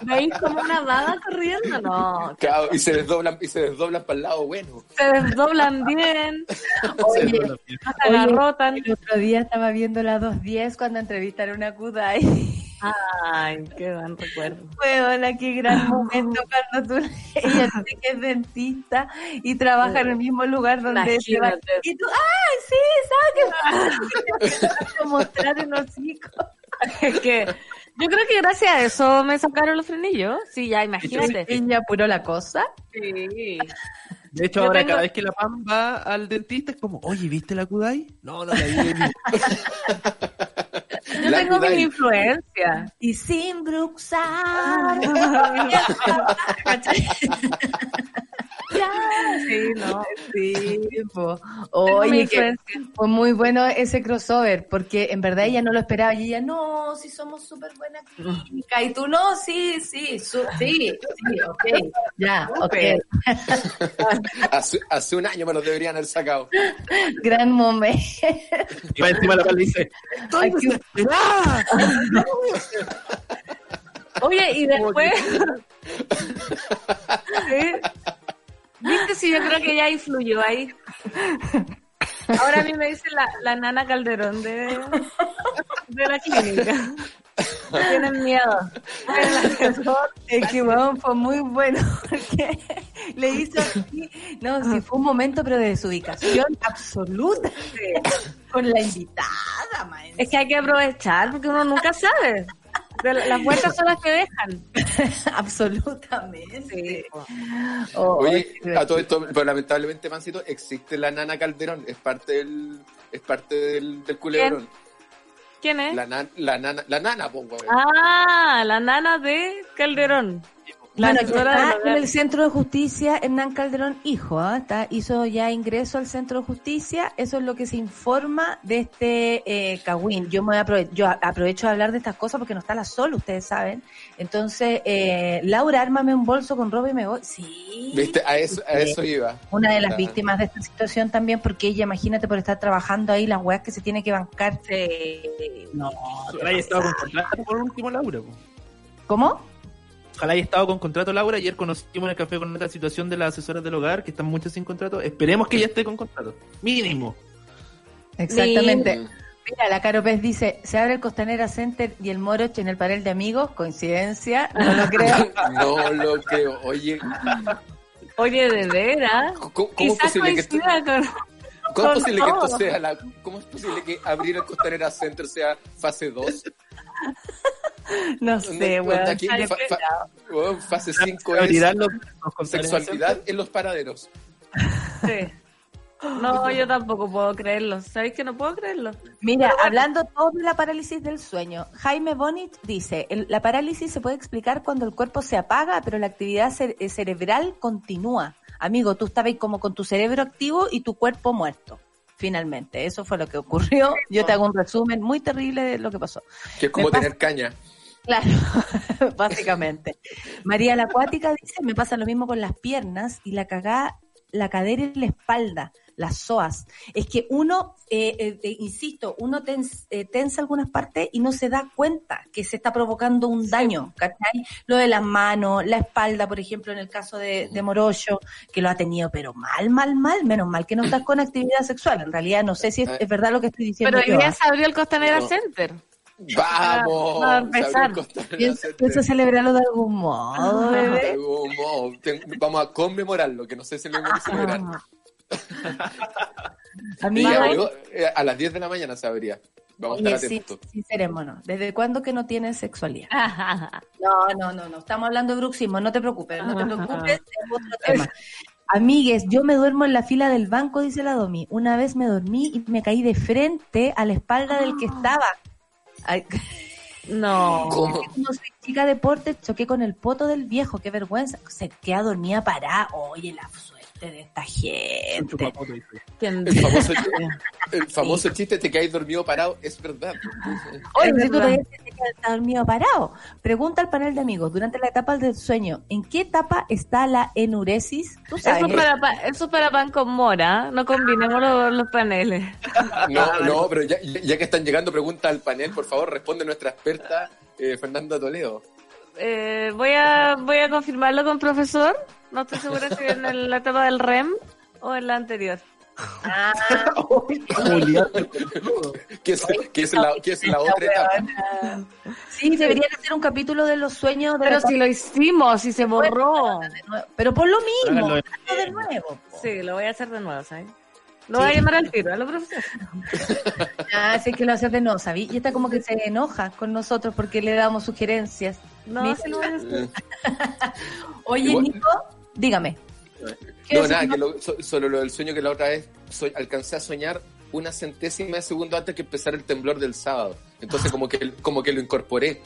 ¿Veis como una vaga corriendo? No. Claro, y se desdoblan, y se desdoblan para el lado bueno. Se desdoblan bien, Oye, se agarrotan. el otro día estaba viendo la 210 cuando entrevistaron a Kudai. Ay, qué buen recuerdo. Weona, qué gran momento cuando tú, ella dice que es dentista y trabaja en el mismo lugar donde se va. Y tú, ¡ay, sí! ¿Sabes qué? mostrar un hocico. Es que yo creo que gracias a eso me sacaron los frenillos. Sí, ya, imagínate. Ella apuró la cosa. Sí. De hecho, Yo ahora tengo- cada vez que la Pam va al dentista es como, oye, ¿viste la Kudai? No, no la vi. Yo tengo mi influencia. Y sin bruxar. Sí, Sí, no. Sí, po. Oye, que fue muy bueno ese crossover, porque en verdad ella no lo esperaba y ella, no, si somos súper buena química, y tú, no, sí, sí, su- sí, sí, ok, ya, ok. Hace, hace un año me los deberían haber sacado. Gran momento. Y va encima la pala y dice, ¡Estoy desesperada! Oye, y después. ¿Sí? Viste, sí, yo creo que ya influyó ahí. Ahora a mí me dice la, la nana Calderón de, de la clínica. Tienen miedo. El asesor. Es que weón, fue muy bueno porque le hizo así, no, sí fue un momento pero de desubicación absoluta con la invitada, maestra. Es que hay que aprovechar porque uno nunca sabe. De la- Las puertas son las que dejan. absolutamente. Oh, Oye, qué a todo esto, pero lamentablemente, Mancito, existe la nana Calderón, es parte del, es parte del, del culebrón. ¿Quién es? La, nan- la nana, la nana, po, weón. Ah, la nana de Calderón. La Bueno, está en el Centro de Justicia Hernán Calderón Hijo, ¿ah? está, hizo ya ingreso al Centro de Justicia, eso es lo que se informa de este eh. Yo me voy a aprove- yo aprovecho de hablar de estas cosas porque no está la sol, ustedes saben. Entonces, eh, Laura, ármame un bolso con ropa y me voy. Sí. ¿Viste? A eso, a eso iba. Una de las Ah. víctimas de esta situación también, porque ella, imagínate por estar trabajando ahí, las weas que se tiene que bancar. No, haya estado con contrato por último, Laura. po. ¿Cómo? Ojalá haya estado con contrato, Laura. Ayer conocimos en el café con otra situación de las asesoras del hogar, que están muchas sin contrato. Esperemos que ella esté con contrato. Mínimo. Exactamente. Mira, la Caro Pez dice, se abre el Costanera Center y el Moroch en el panel de amigos, coincidencia, no lo creo. No lo creo. Oye, Oye, de veras. ¿cómo, cómo es Quizás posible que esto, con... cómo es que esto sea la, cómo es posible que abrir el Costanera Center sea fase 2? No sé, weón. aquí, Ay, fa- fa- weón, fase 5 es los- los sexualidad en los paraderos. Sí. No, yo tampoco puedo creerlo. ¿Sabéis que no puedo creerlo? Mira, hablando todo de la parálisis del sueño, Jaime Bonich dice, la parálisis se puede explicar cuando el cuerpo se apaga, pero la actividad cere- eh, cerebral continúa. Amigo, tú estabas ahí como con tu cerebro activo y tu cuerpo muerto. Finalmente, eso fue lo que ocurrió. Yo te hago un resumen muy terrible de lo que pasó. Que es como Me pasa- tener caña. Claro, básicamente. María la Acuática dice, me pasa lo mismo con las piernas y la cagada, la cadera y la espalda, las psoas. Es que uno, eh, eh, eh, insisto, uno tens- eh, tensa algunas partes y no se da cuenta que se está provocando un daño, ¿cachai? Lo de las manos, la espalda, por ejemplo, en el caso de, de Morollo, que lo ha tenido, pero mal, mal, mal, menos mal que no estás con actividad sexual. En realidad no sé si es, es verdad lo que estoy diciendo Pero hoy día ¿ah? se abrió el Costanera No. Center. ¡Vamos! Va a empezar. Se abrió el Costanera Pienso, celebrarlo de algún modo, De algún modo. Vamos a conmemorarlo, que no sé si lo vamos a celebrar. Amigo, Ya, amigo, eh, a las 10 de la mañana se abría. Vamos a estar sí, atentos. sincerémonos, ¿desde cuándo que no tienes sexualidad? No, no, no, no, estamos hablando de bruxismo, no te preocupes, no te preocupes, es otro tema. Amigues, yo me duermo en la fila del banco, dice la Domi. Una vez me dormí y me caí de frente a la espalda del que estaba. Ay, No. ¿Cómo? como soy chica de deporte, choqué con el poto del viejo, qué vergüenza. Se queda dormida parada. Oye, la suerte de esta gente. Chupapoto, dice. ¿Quién- El famoso, el famoso chiste, te caes dormido parado, es verdad. Oye, Es si tú verdad. quedas dormido parado. Pregunta al panel de amigos, durante la etapa del sueño, ¿en qué etapa está la enuresis? Tú sabes. Eso es, para, pa- eso es para pan con mora. No combinemos los, los paneles. No, no, pero ya, ya que están llegando preguntas al panel, por favor, responde nuestra experta eh, Fernanda Toledo. Eh, voy, a, voy a confirmarlo con profesor. No estoy segura si en la etapa del REM o en la anterior. Ah. ¿Qué es, qué es la, qué es la otra etapa? Sí, deberían hacer un capítulo de los sueños de Pero la si lo hicimos y se borró. Pero por lo mismo, Háganlo de- nuevo. po. Sí, lo voy a hacer de nuevo, ¿sabes? Lo voy a llamar al tiro, a lo profesor. Ah, sí que lo haces de nuevo, ¿sabí? Y está como que se enoja con nosotros porque le damos sugerencias. No, sí lo voy a hacer. Oye, Nico, dígame. ¿Qué No, nada, que lo- so- solo lo del sueño que la otra vez so- alcancé a soñar una centésima de segundo antes que empezara el temblor del sábado. Entonces como que, como que lo incorporé.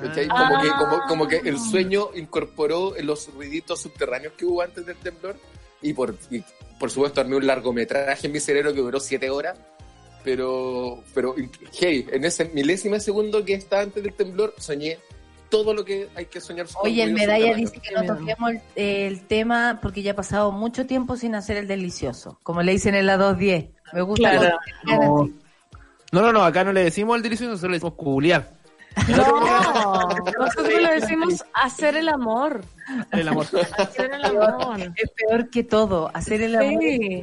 ¿Cachai? Ah. Como, que, como, como que el sueño incorporó los ruiditos subterráneos que hubo antes del temblor y por, y por supuesto armé un largometraje en mi cerebro que duró siete horas, pero, pero, hey, en ese milésimo segundo que está antes del temblor, soñé todo lo que hay que soñar. Oye, el medalla dice que no toquemos el, el tema porque ya ha pasado mucho tiempo sin hacer el delicioso, como le dicen en la 210. Me gusta. Claro. No, no, no, acá no le decimos el delicioso, nosotros le decimos culiar. No, nosotros le decimos hacer el amor. El amor. Hacer el amor. Es peor que todo, hacer el amor. Sí.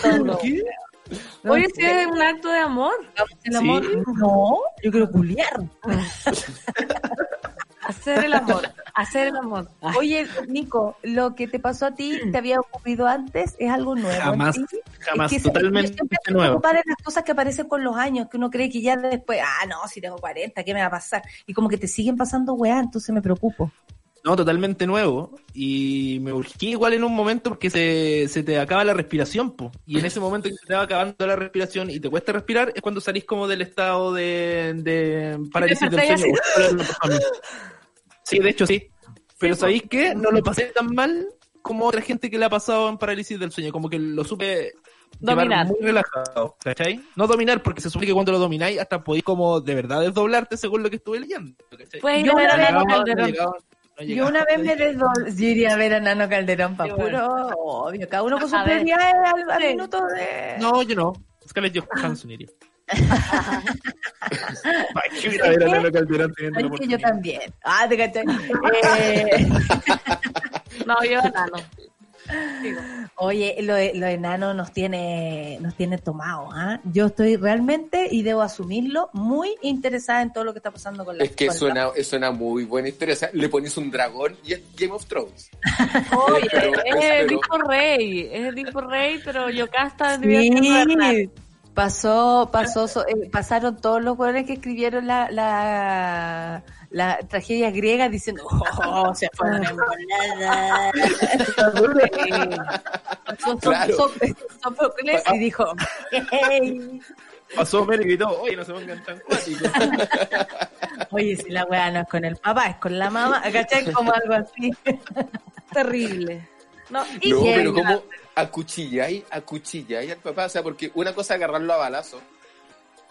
todo. ¿Qué? No, Oye, sí es un acto de amor. el amor. No, yo quiero culiar. Hacer el amor. Hacer el amor. Oye, Nico, lo que te pasó a ti, te había ocurrido antes, es algo nuevo. Jamás, jamás, Es que totalmente siempre nuevo. en las cosas que aparecen con los años, que uno cree que ya después, ah, no, si tengo 40, ¿qué me va a pasar? Y como que te siguen pasando weá, entonces me preocupo. No, totalmente nuevo. Y me urgí igual en un momento porque se, se te acaba la respiración, po. Y en ese momento que se te va acabando la respiración y te cuesta respirar, es cuando salís como del estado de, de parálisis del sueño. Sí, de hecho sí. Pero Sí, ¿sabéis qué? No lo pasé tan mal como otra gente que le ha pasado en parálisis del sueño. Como que lo supe llevar Dominar. muy relajado, ¿cachai? No dominar, porque se supone que cuando lo domináis hasta podéis como de verdad desdoblarte según lo que estuve leyendo. ¿cachai? Puedes ir Yo una vez- no Yo una vez me desdoblé, yo iría a ver a Nano Calderón para puro, obvio, cada uno con ver. prioridades al, al Sí. minuto de... No, yo no. Scarlett Johansson iría. Ver a Calderón teniendo que yo también. Ah, te caché. Eh, No, yo a Nano. Digo. Oye, lo lo de Nano nos tiene, nos tiene tomados, ¿ah? Yo estoy realmente, y debo asumirlo, muy interesada en todo lo que está pasando con la Es que la- suena, suena muy buena historia. O sea, le pones un dragón y es Game of Thrones. Oye, Pero- es pero- Edipo Rey. Es Edipo Rey, pero Yocasta de verdad. Sí, pasó, pasó, so- eh, pasaron todos los hueones que escribieron la, la, la tragedia griega diciendo, oh, se fueron. Pasó Claro. Sócrates y dijo, hey. Pasó Mer y gritó, oye, no se pongan tan cuáticos. oye, si la weá no es con el papá, es con la mamá, ¿cachai? Como algo así. Terrible. No, y No, pero como acuchilláis, acuchilláis al papá. O sea, porque una cosa es agarrarlo a balazo,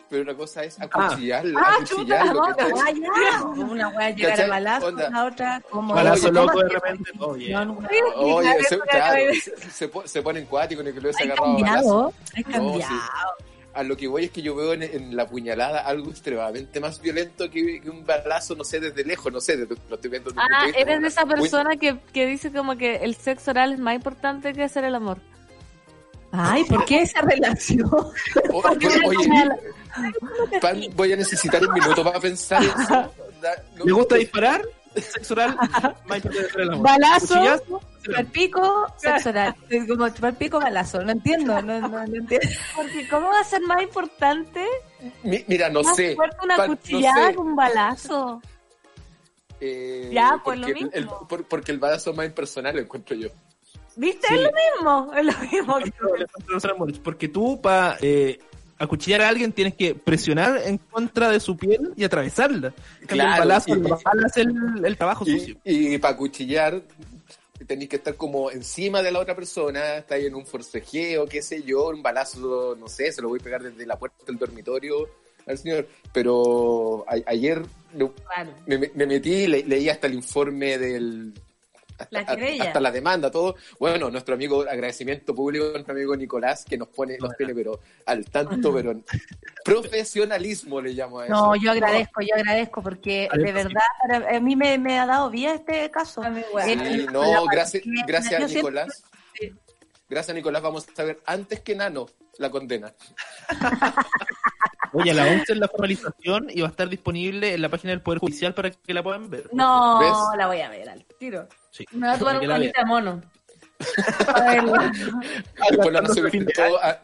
pero una cosa es acuchillarlo, Ah, chuta la acuchillarlo. Ah, ya. Una weá llegar a balazo, Onda. la otra como... Balazo Oye, loco ¿cómo de repente. Oye. No, no, Oye, se, claro, se, se po- se ponen cuáticos en el que lo hubiese Hay agarrado a balazo. cambiado, hay No, cambiado. sí. A lo que voy es que yo veo en, en la puñalada algo extremadamente más violento que, que un balazo, no sé, desde lejos, no sé, desde- lo estoy viendo desde Ah, eres de esa persona que, que dice como que el sexo oral es más importante que hacer el amor. Ay, ¿por qué esa relación? O- oye, Pan, voy a necesitar un minuto para pensar eso. ¿Le gusta disparar? Sexo oral, más importante que el amor. Balazo, Cuchillazo, chupar pico, sexo oral. Como chupar pico, balazo. No entiendo, no, no, no entiendo. Porque ¿cómo va a ser más importante? Mi- mira, no más sé. fuerte una no cuchillada sé. que un balazo. Eh, Ya, pues, lo el- mismo. por- porque el balazo es más impersonal, lo encuentro yo. ¿Viste? Sí. Es lo mismo. Es lo mismo. que- No, Porque tú, para eh, acuchillar a alguien, tienes que presionar en contra de su piel y atravesarla. Claro, el balazo, y- el el, el trabajo sucio. Y, y para cuchillar tenéis que estar como encima de la otra persona, estáis en un forcejeo, qué sé yo, un balazo, no sé, se lo voy a pegar desde la puerta del dormitorio al señor. Pero a- ayer no- Claro. me, me metí, le- leí hasta el informe del... La hasta- querella. Hasta la demanda, todo. Bueno, nuestro amigo, agradecimiento público nuestro amigo Nicolás, que nos pone, nos tiene, pero al tanto, pero profesionalismo le llamo a eso. No, yo agradezco, yo agradezco porque de sí. verdad para- a mí me, me ha dado vida este caso. Sí, Eh, no, gracias, gracias siempre- Nicolás. Gracias Nicolás, vamos a ver antes que Nano la condena. Oye, a la 11 es la formalización y va a estar disponible en la página del Poder Judicial para que la puedan ver. No, ¿Ves? la voy a ver al tiro. Sí. Me va a tomar un colita de mono. Después no a-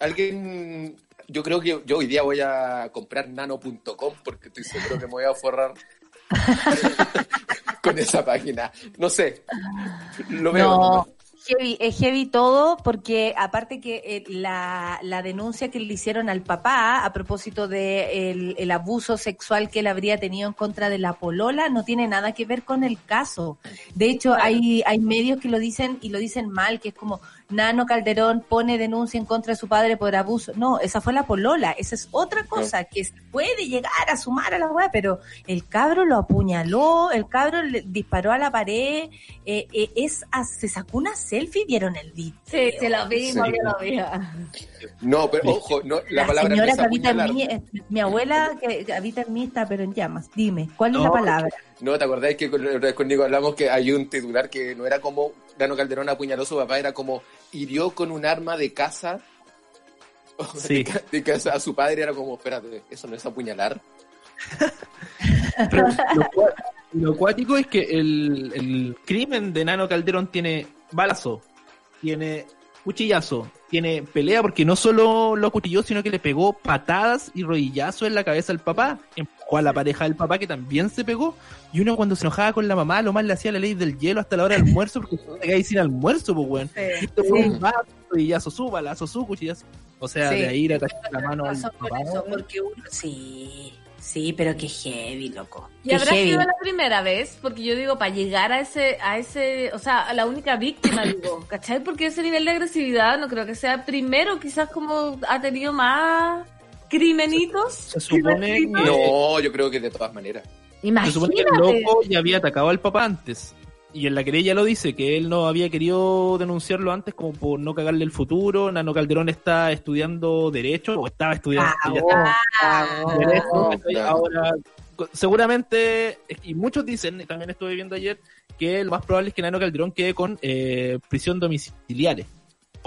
alguien, yo creo que yo hoy día voy a comprar nano.com porque estoy seguro que me voy a forrar con esa página. No sé, lo veo. No. Heavy, es heavy todo porque aparte que eh, la, la denuncia que le hicieron al papá a propósito de el, el abuso sexual que él habría tenido en contra de la polola no tiene nada que ver con el caso. De hecho, hay, hay medios que lo dicen y lo dicen mal, que es como Nano Calderón pone denuncia en contra de su padre por abuso. No, esa fue la polola, esa es otra cosa que se puede llegar a sumar a la weá, pero el cabro lo apuñaló, el cabro le disparó a la pared, eh, eh, es, se sacó una selfie, vieron el video. Sí, se lo vimos, Sí. yo lo vi. No, pero ojo, no, la, La, palabra señora no es que habita en mí, es- mi abuela que, habita en mí está pero en llamas. Dime, ¿cuál es la palabra? No, ¿te acordáis que con, con Nico hablamos que hay un titular que no era como Dano Calderón apuñaló a su papá, era como hirió con un arma de caza Sí. de casa a su padre, era como, espérate, eso no es apuñalar. Pero lo, cua- lo cuático es que el, el crimen de Nano Calderón tiene balazo, tiene cuchillazo, tiene pelea porque no solo lo acuchilló, sino que le pegó patadas y rodillazos en la cabeza al papá, empujó a la pareja del papá que también se pegó, y uno cuando se enojaba con la mamá, lo más le hacía la ley del hielo hasta la hora del almuerzo, porque se quedaba ahí sin almuerzo, pues weón. Y esto fue un balazo, rodillazo, su balazo, su cuchillazo. O sea, Sí. de ahí ir a tachar la mano al papá. eso, porque uno, sí, sí, pero qué heavy, loco. Y Qué habrá heavy. sido la primera vez, porque yo digo, para llegar a ese, a ese, o sea, a la única víctima, digo, ¿cachai? Porque ese nivel de agresividad no creo que sea primero, quizás como ha tenido más crimenitos. Se supone que- No, yo creo que de todas maneras. Se supone que el Imagínate. loco ya había atacado al papá antes. Y en la querella lo dice, que él no había querido denunciarlo antes como por no cagarle el futuro. Nano Calderón está estudiando Derecho, o estaba estudiando Ah, ya oh, está Derecho, oh, claro. Ahora, seguramente, y muchos dicen, también estuve viendo ayer, que lo más probable es que Nano Calderón quede con eh, prisión domiciliaria.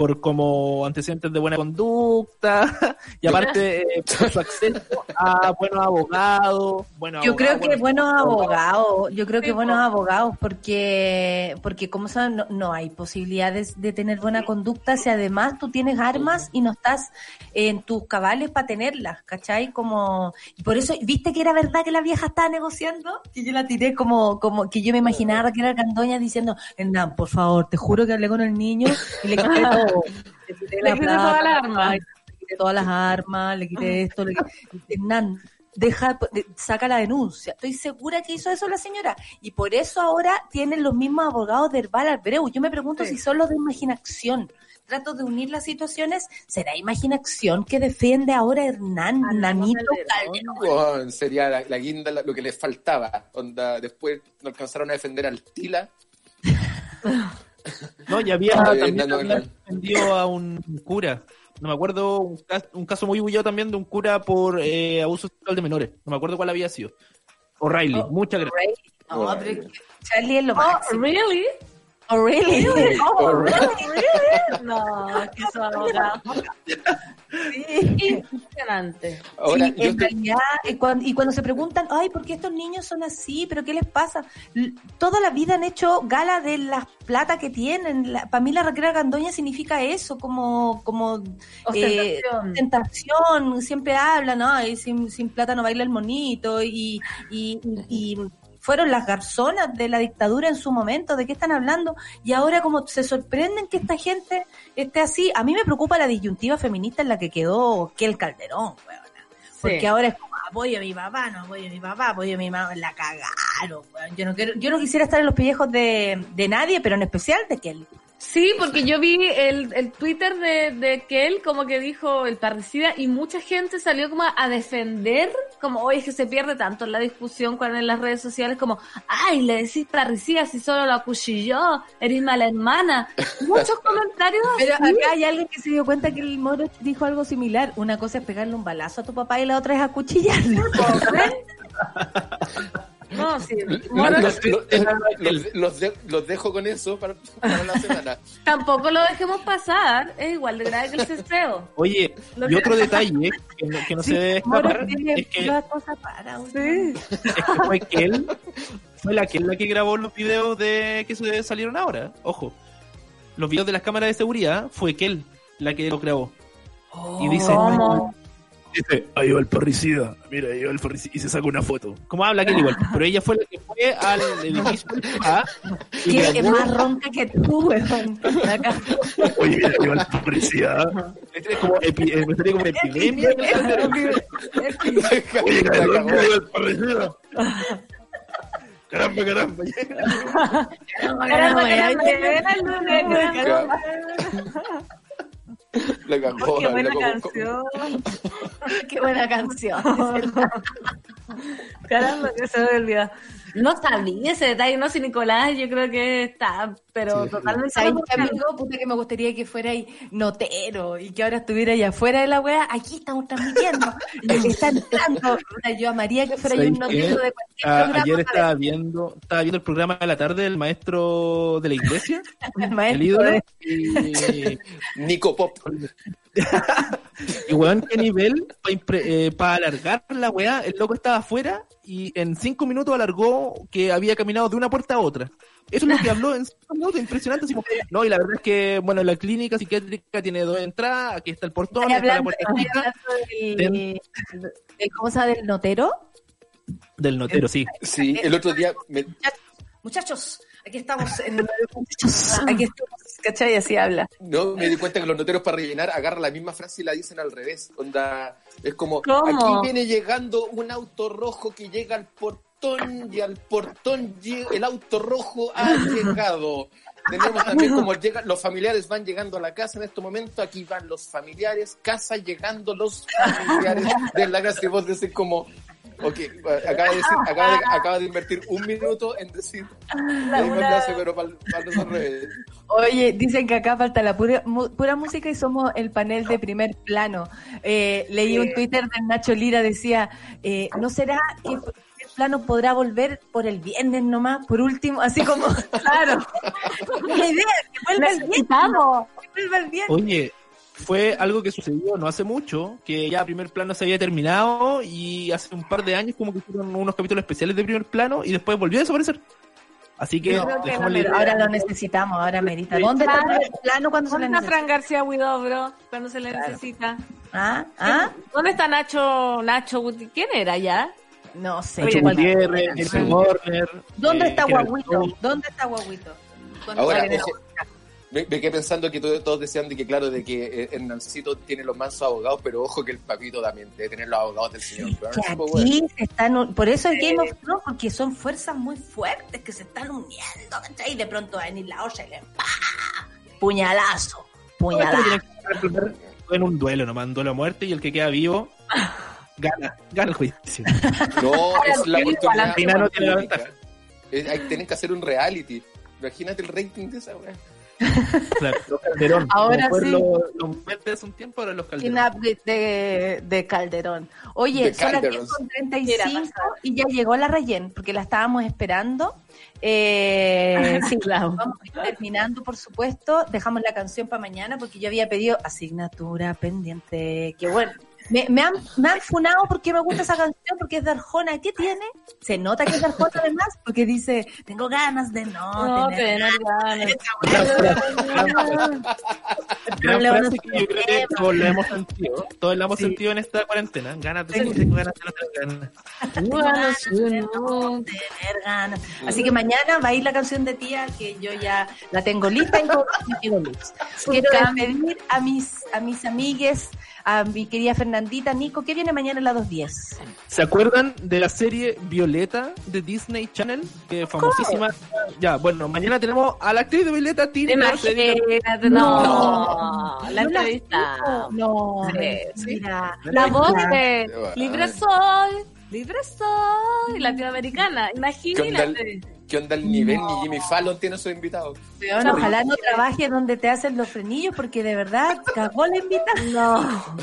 Por como antecedentes de buena conducta, y aparte eh, por su acceso a buenos abogados. buenos Yo creo que buenos abogados, yo creo que buenos abogados, porque, porque como saben, no, no hay posibilidades de tener buena conducta si además tú tienes armas y no estás en tus cabales para tenerlas, ¿cachai? Como, y por eso, ¿viste que era verdad que la vieja estaba negociando? Que yo la tiré como, como que yo me imaginaba que era Candoña diciendo, Hernán, por favor, te juro que hablé con el niño y le quité todo. Le quité Le la quité plata, todas las armas. le quité todas las armas, le quité esto, le quité... Hernán, deja, de- saca la denuncia. Estoy segura que hizo eso la señora. Y por eso ahora tienen los mismos abogados de Herbal Albreu. Yo me pregunto Sí. si son los de imaginación. Trato de unir las situaciones. ¿Será imaginación que defiende ahora Hernán, A Nanito Calderón. Sería la, la guinda la- lo que les faltaba. Onda, después no alcanzaron a defender al Tila. No, y había Ah, también no, había a un cura. No me acuerdo, un, cas- un caso muy bullado también de un cura por eh, abuso sexual de menores. No me acuerdo cuál había sido. O'Reilly, Oh, muchas gracias. Charlie es lo Oh, máximo. really? Oh, really? Oh, Oh, really? No, es que son abogados. Impresionante. Ahora, Sí, en realidad, y cuando, y cuando se preguntan, ay, ¿por qué estos niños son así? ¿Pero qué les pasa? Toda la vida han hecho gala de las plata que tienen. Para mí la recrea Gandoña significa eso, como, como eh, Ostentación. tentación. Siempre hablan, ¿no? Y sin, sin plata no baila el monito. Y, y, y- y fueron las garzonas de la dictadura en su momento. ¿De qué están hablando? Y ahora como se sorprenden que esta gente esté así. A mí me preocupa la disyuntiva feminista en la que quedó Kel Calderón, weona. Porque Sí. ahora es como apoyo a mi papá, no apoyo a mi papá, apoyo a mi mamá, la cagaron, weón. Yo no quiero, yo no quisiera estar en los pellejos de, de nadie, pero en especial de Kel. Sí, porque yo vi el, el Twitter de, de que él como que dijo el parricida y mucha gente salió como a defender, como, oye, es que se pierde tanto en la discusión cuando en las redes sociales como, ay, le decís parricida si solo lo acuchilló, eres mala hermana. Muchos comentarios Pero así. acá hay alguien que se dio cuenta que el moro dijo algo similar. Una cosa es pegarle un balazo a tu papá y la otra es acuchillarlo. No, sí. Los, los- los- los- los de- los dejo con eso para, para la semana. tampoco lo dejemos pasar, es igual de grave que el cesteo. Oye, Lo y que- otro detalle que no, que no se debe escapar es que, la cosa para. Sí. es que fue que él fue la que, la que grabó los videos de que salieron ahora. Ojo, los videos de las cámaras de seguridad fue que él la que los grabó. Y dice, ¿Cómo? Dice, ahí va el parricida. Mira, ahí va el parricida. Y se saca una foto. ¿Cómo habla aquel igual? Pero ella fue la que fue al edificio y Que es más ronca que tú, weón. Oye, mira, ahí va el parricida. Este es como, epi- eh, me salió como epidemia. Oye, caramba, ahí va el parricida. Caramba, caramba. Caramba, caramba, lunes, caramba. La cagó. Qué la buena canción. Qué buena canción. Caramba, que se me olvidó. No sabía ese detalle, no sé, Nicolás, yo creo que está, pero Sí. totalmente. ¿Sabes qué, amigo? Puta que me gustaría que fuera ahí notero y que ahora estuviera allá afuera de la wea. Aquí estamos transmitiendo. Y está entrando. Yo amaría que fuera ahí un notero de cualquier Ah, programa. ayer estaba viendo, estaba viendo el programa de la tarde del maestro de la iglesia, El el maestro ídolo, de- y, Nico Pop. y weón, qué nivel para alargar la weá, el loco estaba afuera y en cinco minutos alargó que había caminado de una puerta a otra. Eso es lo que habló en cinco minutos, impresionante. Así como, no, y la verdad es que, bueno, la clínica psiquiátrica tiene dos entradas, aquí está el portón, está la puerta del- ¿cómo se llama? ¿Del notero? del notero, sí. Sí, el otro día me, Muchachos, aquí estamos en... Muchachos, aquí estamos, ¿cachai? Así habla. no, me di cuenta que los noteros para rellenar agarran la misma frase y la dicen al revés. Onda, es como, ¿Cómo? aquí viene llegando un auto rojo que llega al portón y al portón el auto rojo ha llegado. Tenemos también como llegan, los familiares van llegando a la casa en este momento, aquí van los familiares, casa llegando los familiares de la casa y vos decís como, ok, acaba de, decir, acaba de, acaba de invertir un minuto en decir la misma frase, pero para, revés. Oye, dicen que acá falta la pura, mu- pura música y somos el panel de primer plano. Eh, leí un Twitter de Nacho Lira, decía, eh, ¿no será que el primer plano podrá volver por el viernes nomás? Por último, así como, claro, una idea, que vuelva el viernes. Necesitamos. Que vuelva el viernes. Oye, fue algo que sucedió no hace mucho, que ya primer plano se había terminado y hace un par de años como que hicieron unos capítulos especiales de primer plano y después volvió a desaparecer. Así que que no. Ahora lo necesitamos, ahora merita. ¿Dónde está el primer plano cuando se le ¿Dónde está necesita? Fran García Huidó, bro? Cuando se le necesita. ¿Ah? ¿Ah? ¿Dónde está Nacho, Nacho Guti? ¿Quién era ya? No sé. Nacho Gutiérrez, Nelson Warner. ¿Dónde eh, está Guaguito? ¿Dónde está Guaguito? Ahora, me, me quedé pensando que todos, todos decían de que, claro, de que eh, Hernancito tiene los mansos abogados, pero ojo que el papito también debe tener los abogados del señor Burns. que pues, bueno. aquí se están, por eso es Game of Thrones, porque son fuerzas muy fuertes que se están uniendo, ¿cachai? Y de pronto va a venir la olla y le ¡pa! puñalazo, puñalazo. En un duelo nomás, un duelo a muerte y el que queda vivo gana, gana el juicio. No, es la oportunidad. al final no tiene la única. ventaja. Eh, tienen que hacer un reality. Imagínate el rating de esa weá. Claro, Calderón. Ahora Como sí. Los, los hace un tiempo, ahora los Calderón. de, de Calderón. Oye, De son las Calderón. 10 con 35 y ya llegó la Rayen, porque la estábamos esperando. Eh, sí, Claro. vamos terminando, por supuesto. Dejamos la canción para mañana porque yo había pedido asignatura pendiente. Que bueno, me, me han, me han funado porque me gusta esa canción, porque es de Arjona. ¿Qué tiene? Se nota que es de Arjona además, porque dice, tengo ganas de no, No, tener ganas. Todos la hemos sentido. Todos la hemos sentido en esta cuarentena. Ganas de Tengo- tengo ganas de no tener ganas. ganas de no tener ganas. Así que mañana va a ir la canción de tía que yo ya la tengo lista y todo. Quiero despedir a mis a mis amigues, a mi querida Fernandita, Nico, que viene mañana a las 2.10. ¿Se acuerdan de la serie Violeta de Disney Channel? Que famosísima. Ya, bueno, mañana tenemos a la actriz de Violeta, Tina. No. La No la entrevista. No, Sí, mira. La voz de Qué. Libre Soy, Libre Soy, latinoamericana. ¿Qué onda, Imagínate. el, ¿Qué onda el nivel? Ni Jimmy Fallon tiene sus invitados. Weón, ojalá no trabaje donde te hacen los frenillos porque de verdad cagó la invitación. No.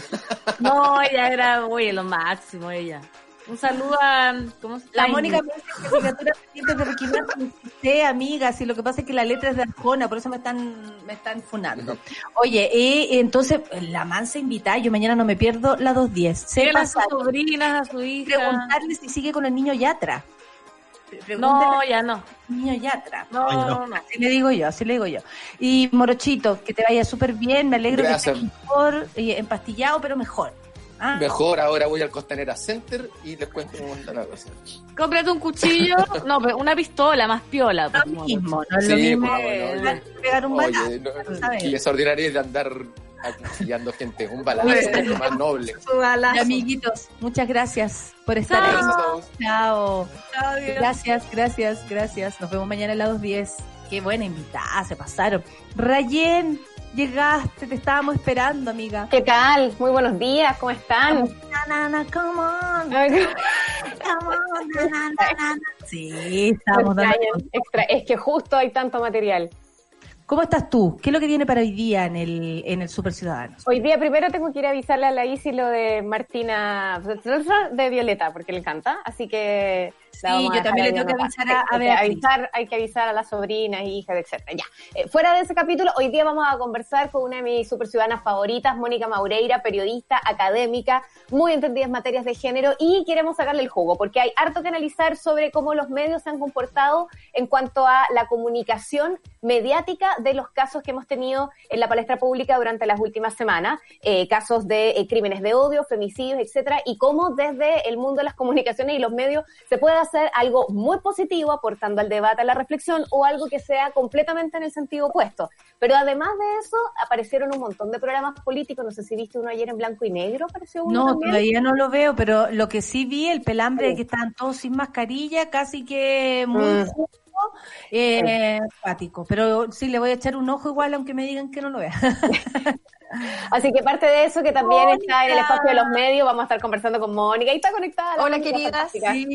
No, ella era, oye, lo máximo, ella. Un saludo a. ¿Cómo se La? Mónica me dice pendiente de Martin. Sí, amiga, si lo que pasa es que la letra es de Arjona, por eso me están, me están funando. Oye, y entonces, la mansa invitada, yo mañana no me pierdo la 210. Sé Dígale a sus sobrinas, a su hija. preguntarle si sigue con el niño Yatra. Pregúntale No, ya no. niño Yatra. No, Ay, no. no, no. Así le digo yo, así le digo yo. Y Morochito, que te vaya súper bien, me alegro Gracias. que estés mejor, eh, empastillado, pero mejor. Ah, Mejor ahora voy al Costanera Center y les cuento un montón de cosas. Cómprate un cuchillo, no, pero una pistola más piola. pues, lo mono. mismo, no es lo Sí, mismo pues, bueno, pegar- pegar un Oye, balazo, no, ¿sabes? y es ordinario de andar acuchillando gente. Un balazo es lo más noble. Y amiguitos, muchas gracias por estar Chao. ahí. Gracias a todos. Chao. Adiós. Gracias, gracias, gracias. Nos vemos mañana a las 2.10. Qué buena invitada, se pasaron. Rayen, llegaste, te estábamos esperando, amiga. ¿Qué tal? Muy buenos días, ¿cómo están? Na, na, na, come on, come on, na, na, na, na, na. Sí, estamos dando. extra- Es que justo hay tanto material. ¿Cómo estás tú? ¿Qué es lo que viene para hoy día en el, en el Super Ciudadanos? Hoy día primero tengo que ir a avisarle a la Isi lo de Martina de Violeta, porque le encanta, así que... Sí, yo también le tengo que avisar a- a Hay que Beatriz. avisar, hay que avisar a las sobrinas, hijas, etcétera. Ya. Eh, fuera de ese capítulo, hoy día vamos a conversar con una de mis super ciudadanas favoritas, Mónica Maureira, periodista, académica, muy entendida en materias de género y queremos sacarle el jugo porque hay harto que analizar sobre cómo los medios se han comportado en cuanto a la comunicación mediática de los casos que hemos tenido en la palestra pública durante las últimas semanas, eh, casos de eh, crímenes de odio, femicidios, etcétera, y cómo desde el mundo de las comunicaciones y los medios se puede hacer algo muy positivo aportando al debate, a la reflexión o algo que sea completamente en el sentido opuesto. Pero además de eso, aparecieron un montón de programas políticos, no sé si viste uno ayer en blanco y negro, apareció uno No, también. todavía no lo veo, pero lo que sí vi, el pelambre de que estaban todos sin mascarilla, casi que muy Mm. Eh, empático. Pero sí, le voy a echar un ojo igual, aunque me digan que no lo vea. Así que parte de eso que también Mónica. está en el espacio de los medios, vamos a estar conversando con Mónica y está conectada. la Hola, Mónica, queridas. fantástica. Sí,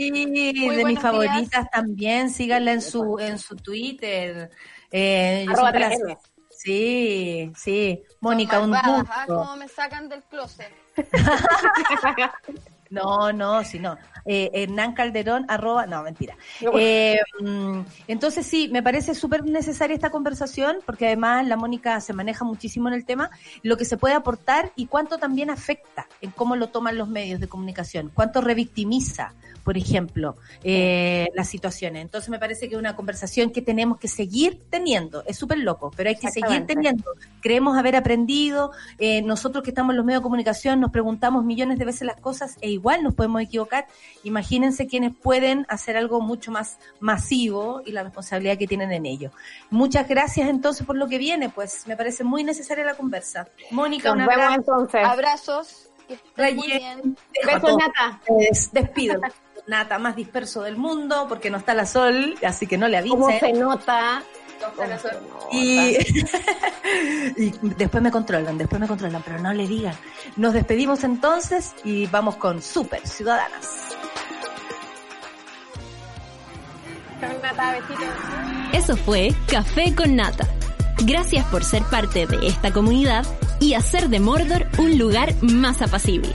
de mis favoritas también. Síganla en su en su Twitter. Eh, yo Arroba siempre las- 3M. Sí, sí. Mónica, un ¿ah? gusto. Cómo me sacan del closet. No, no, si no. Eh, Hernán Calderón, arroba, no, mentira. Eh, mm, entonces sí, me parece súper necesaria esta conversación, porque además la Mónica se maneja muchísimo en el tema, lo que se puede aportar y cuánto también afecta en cómo lo toman los medios de comunicación, cuánto revictimiza, por ejemplo, eh, las situaciones. Entonces me parece que es una conversación que tenemos que seguir teniendo. Es súper loco, pero hay que seguir teniendo. Creemos haber aprendido, eh, nosotros que estamos en los medios de comunicación nos preguntamos millones de veces las cosas e igual nos podemos equivocar. Imagínense quienes pueden hacer algo mucho más masivo y la responsabilidad que tienen en ello. Muchas gracias entonces por lo que viene, pues me parece muy necesaria la conversa. Mónica, Nos un vemos abrazo. entonces. Abrazos. Muy Rayen. bien. Besos, Nata. Despido. Nata, más disperso del mundo porque no está la sol, así que no le ¿Cómo se avisen. Nota? Y, y después me controlan, después me controlan, pero no le digan. Nos despedimos entonces y vamos con Super Ciudadanas. Eso fue Café con Nata. Gracias por ser parte de esta comunidad y hacer de Mordor un lugar más apacible.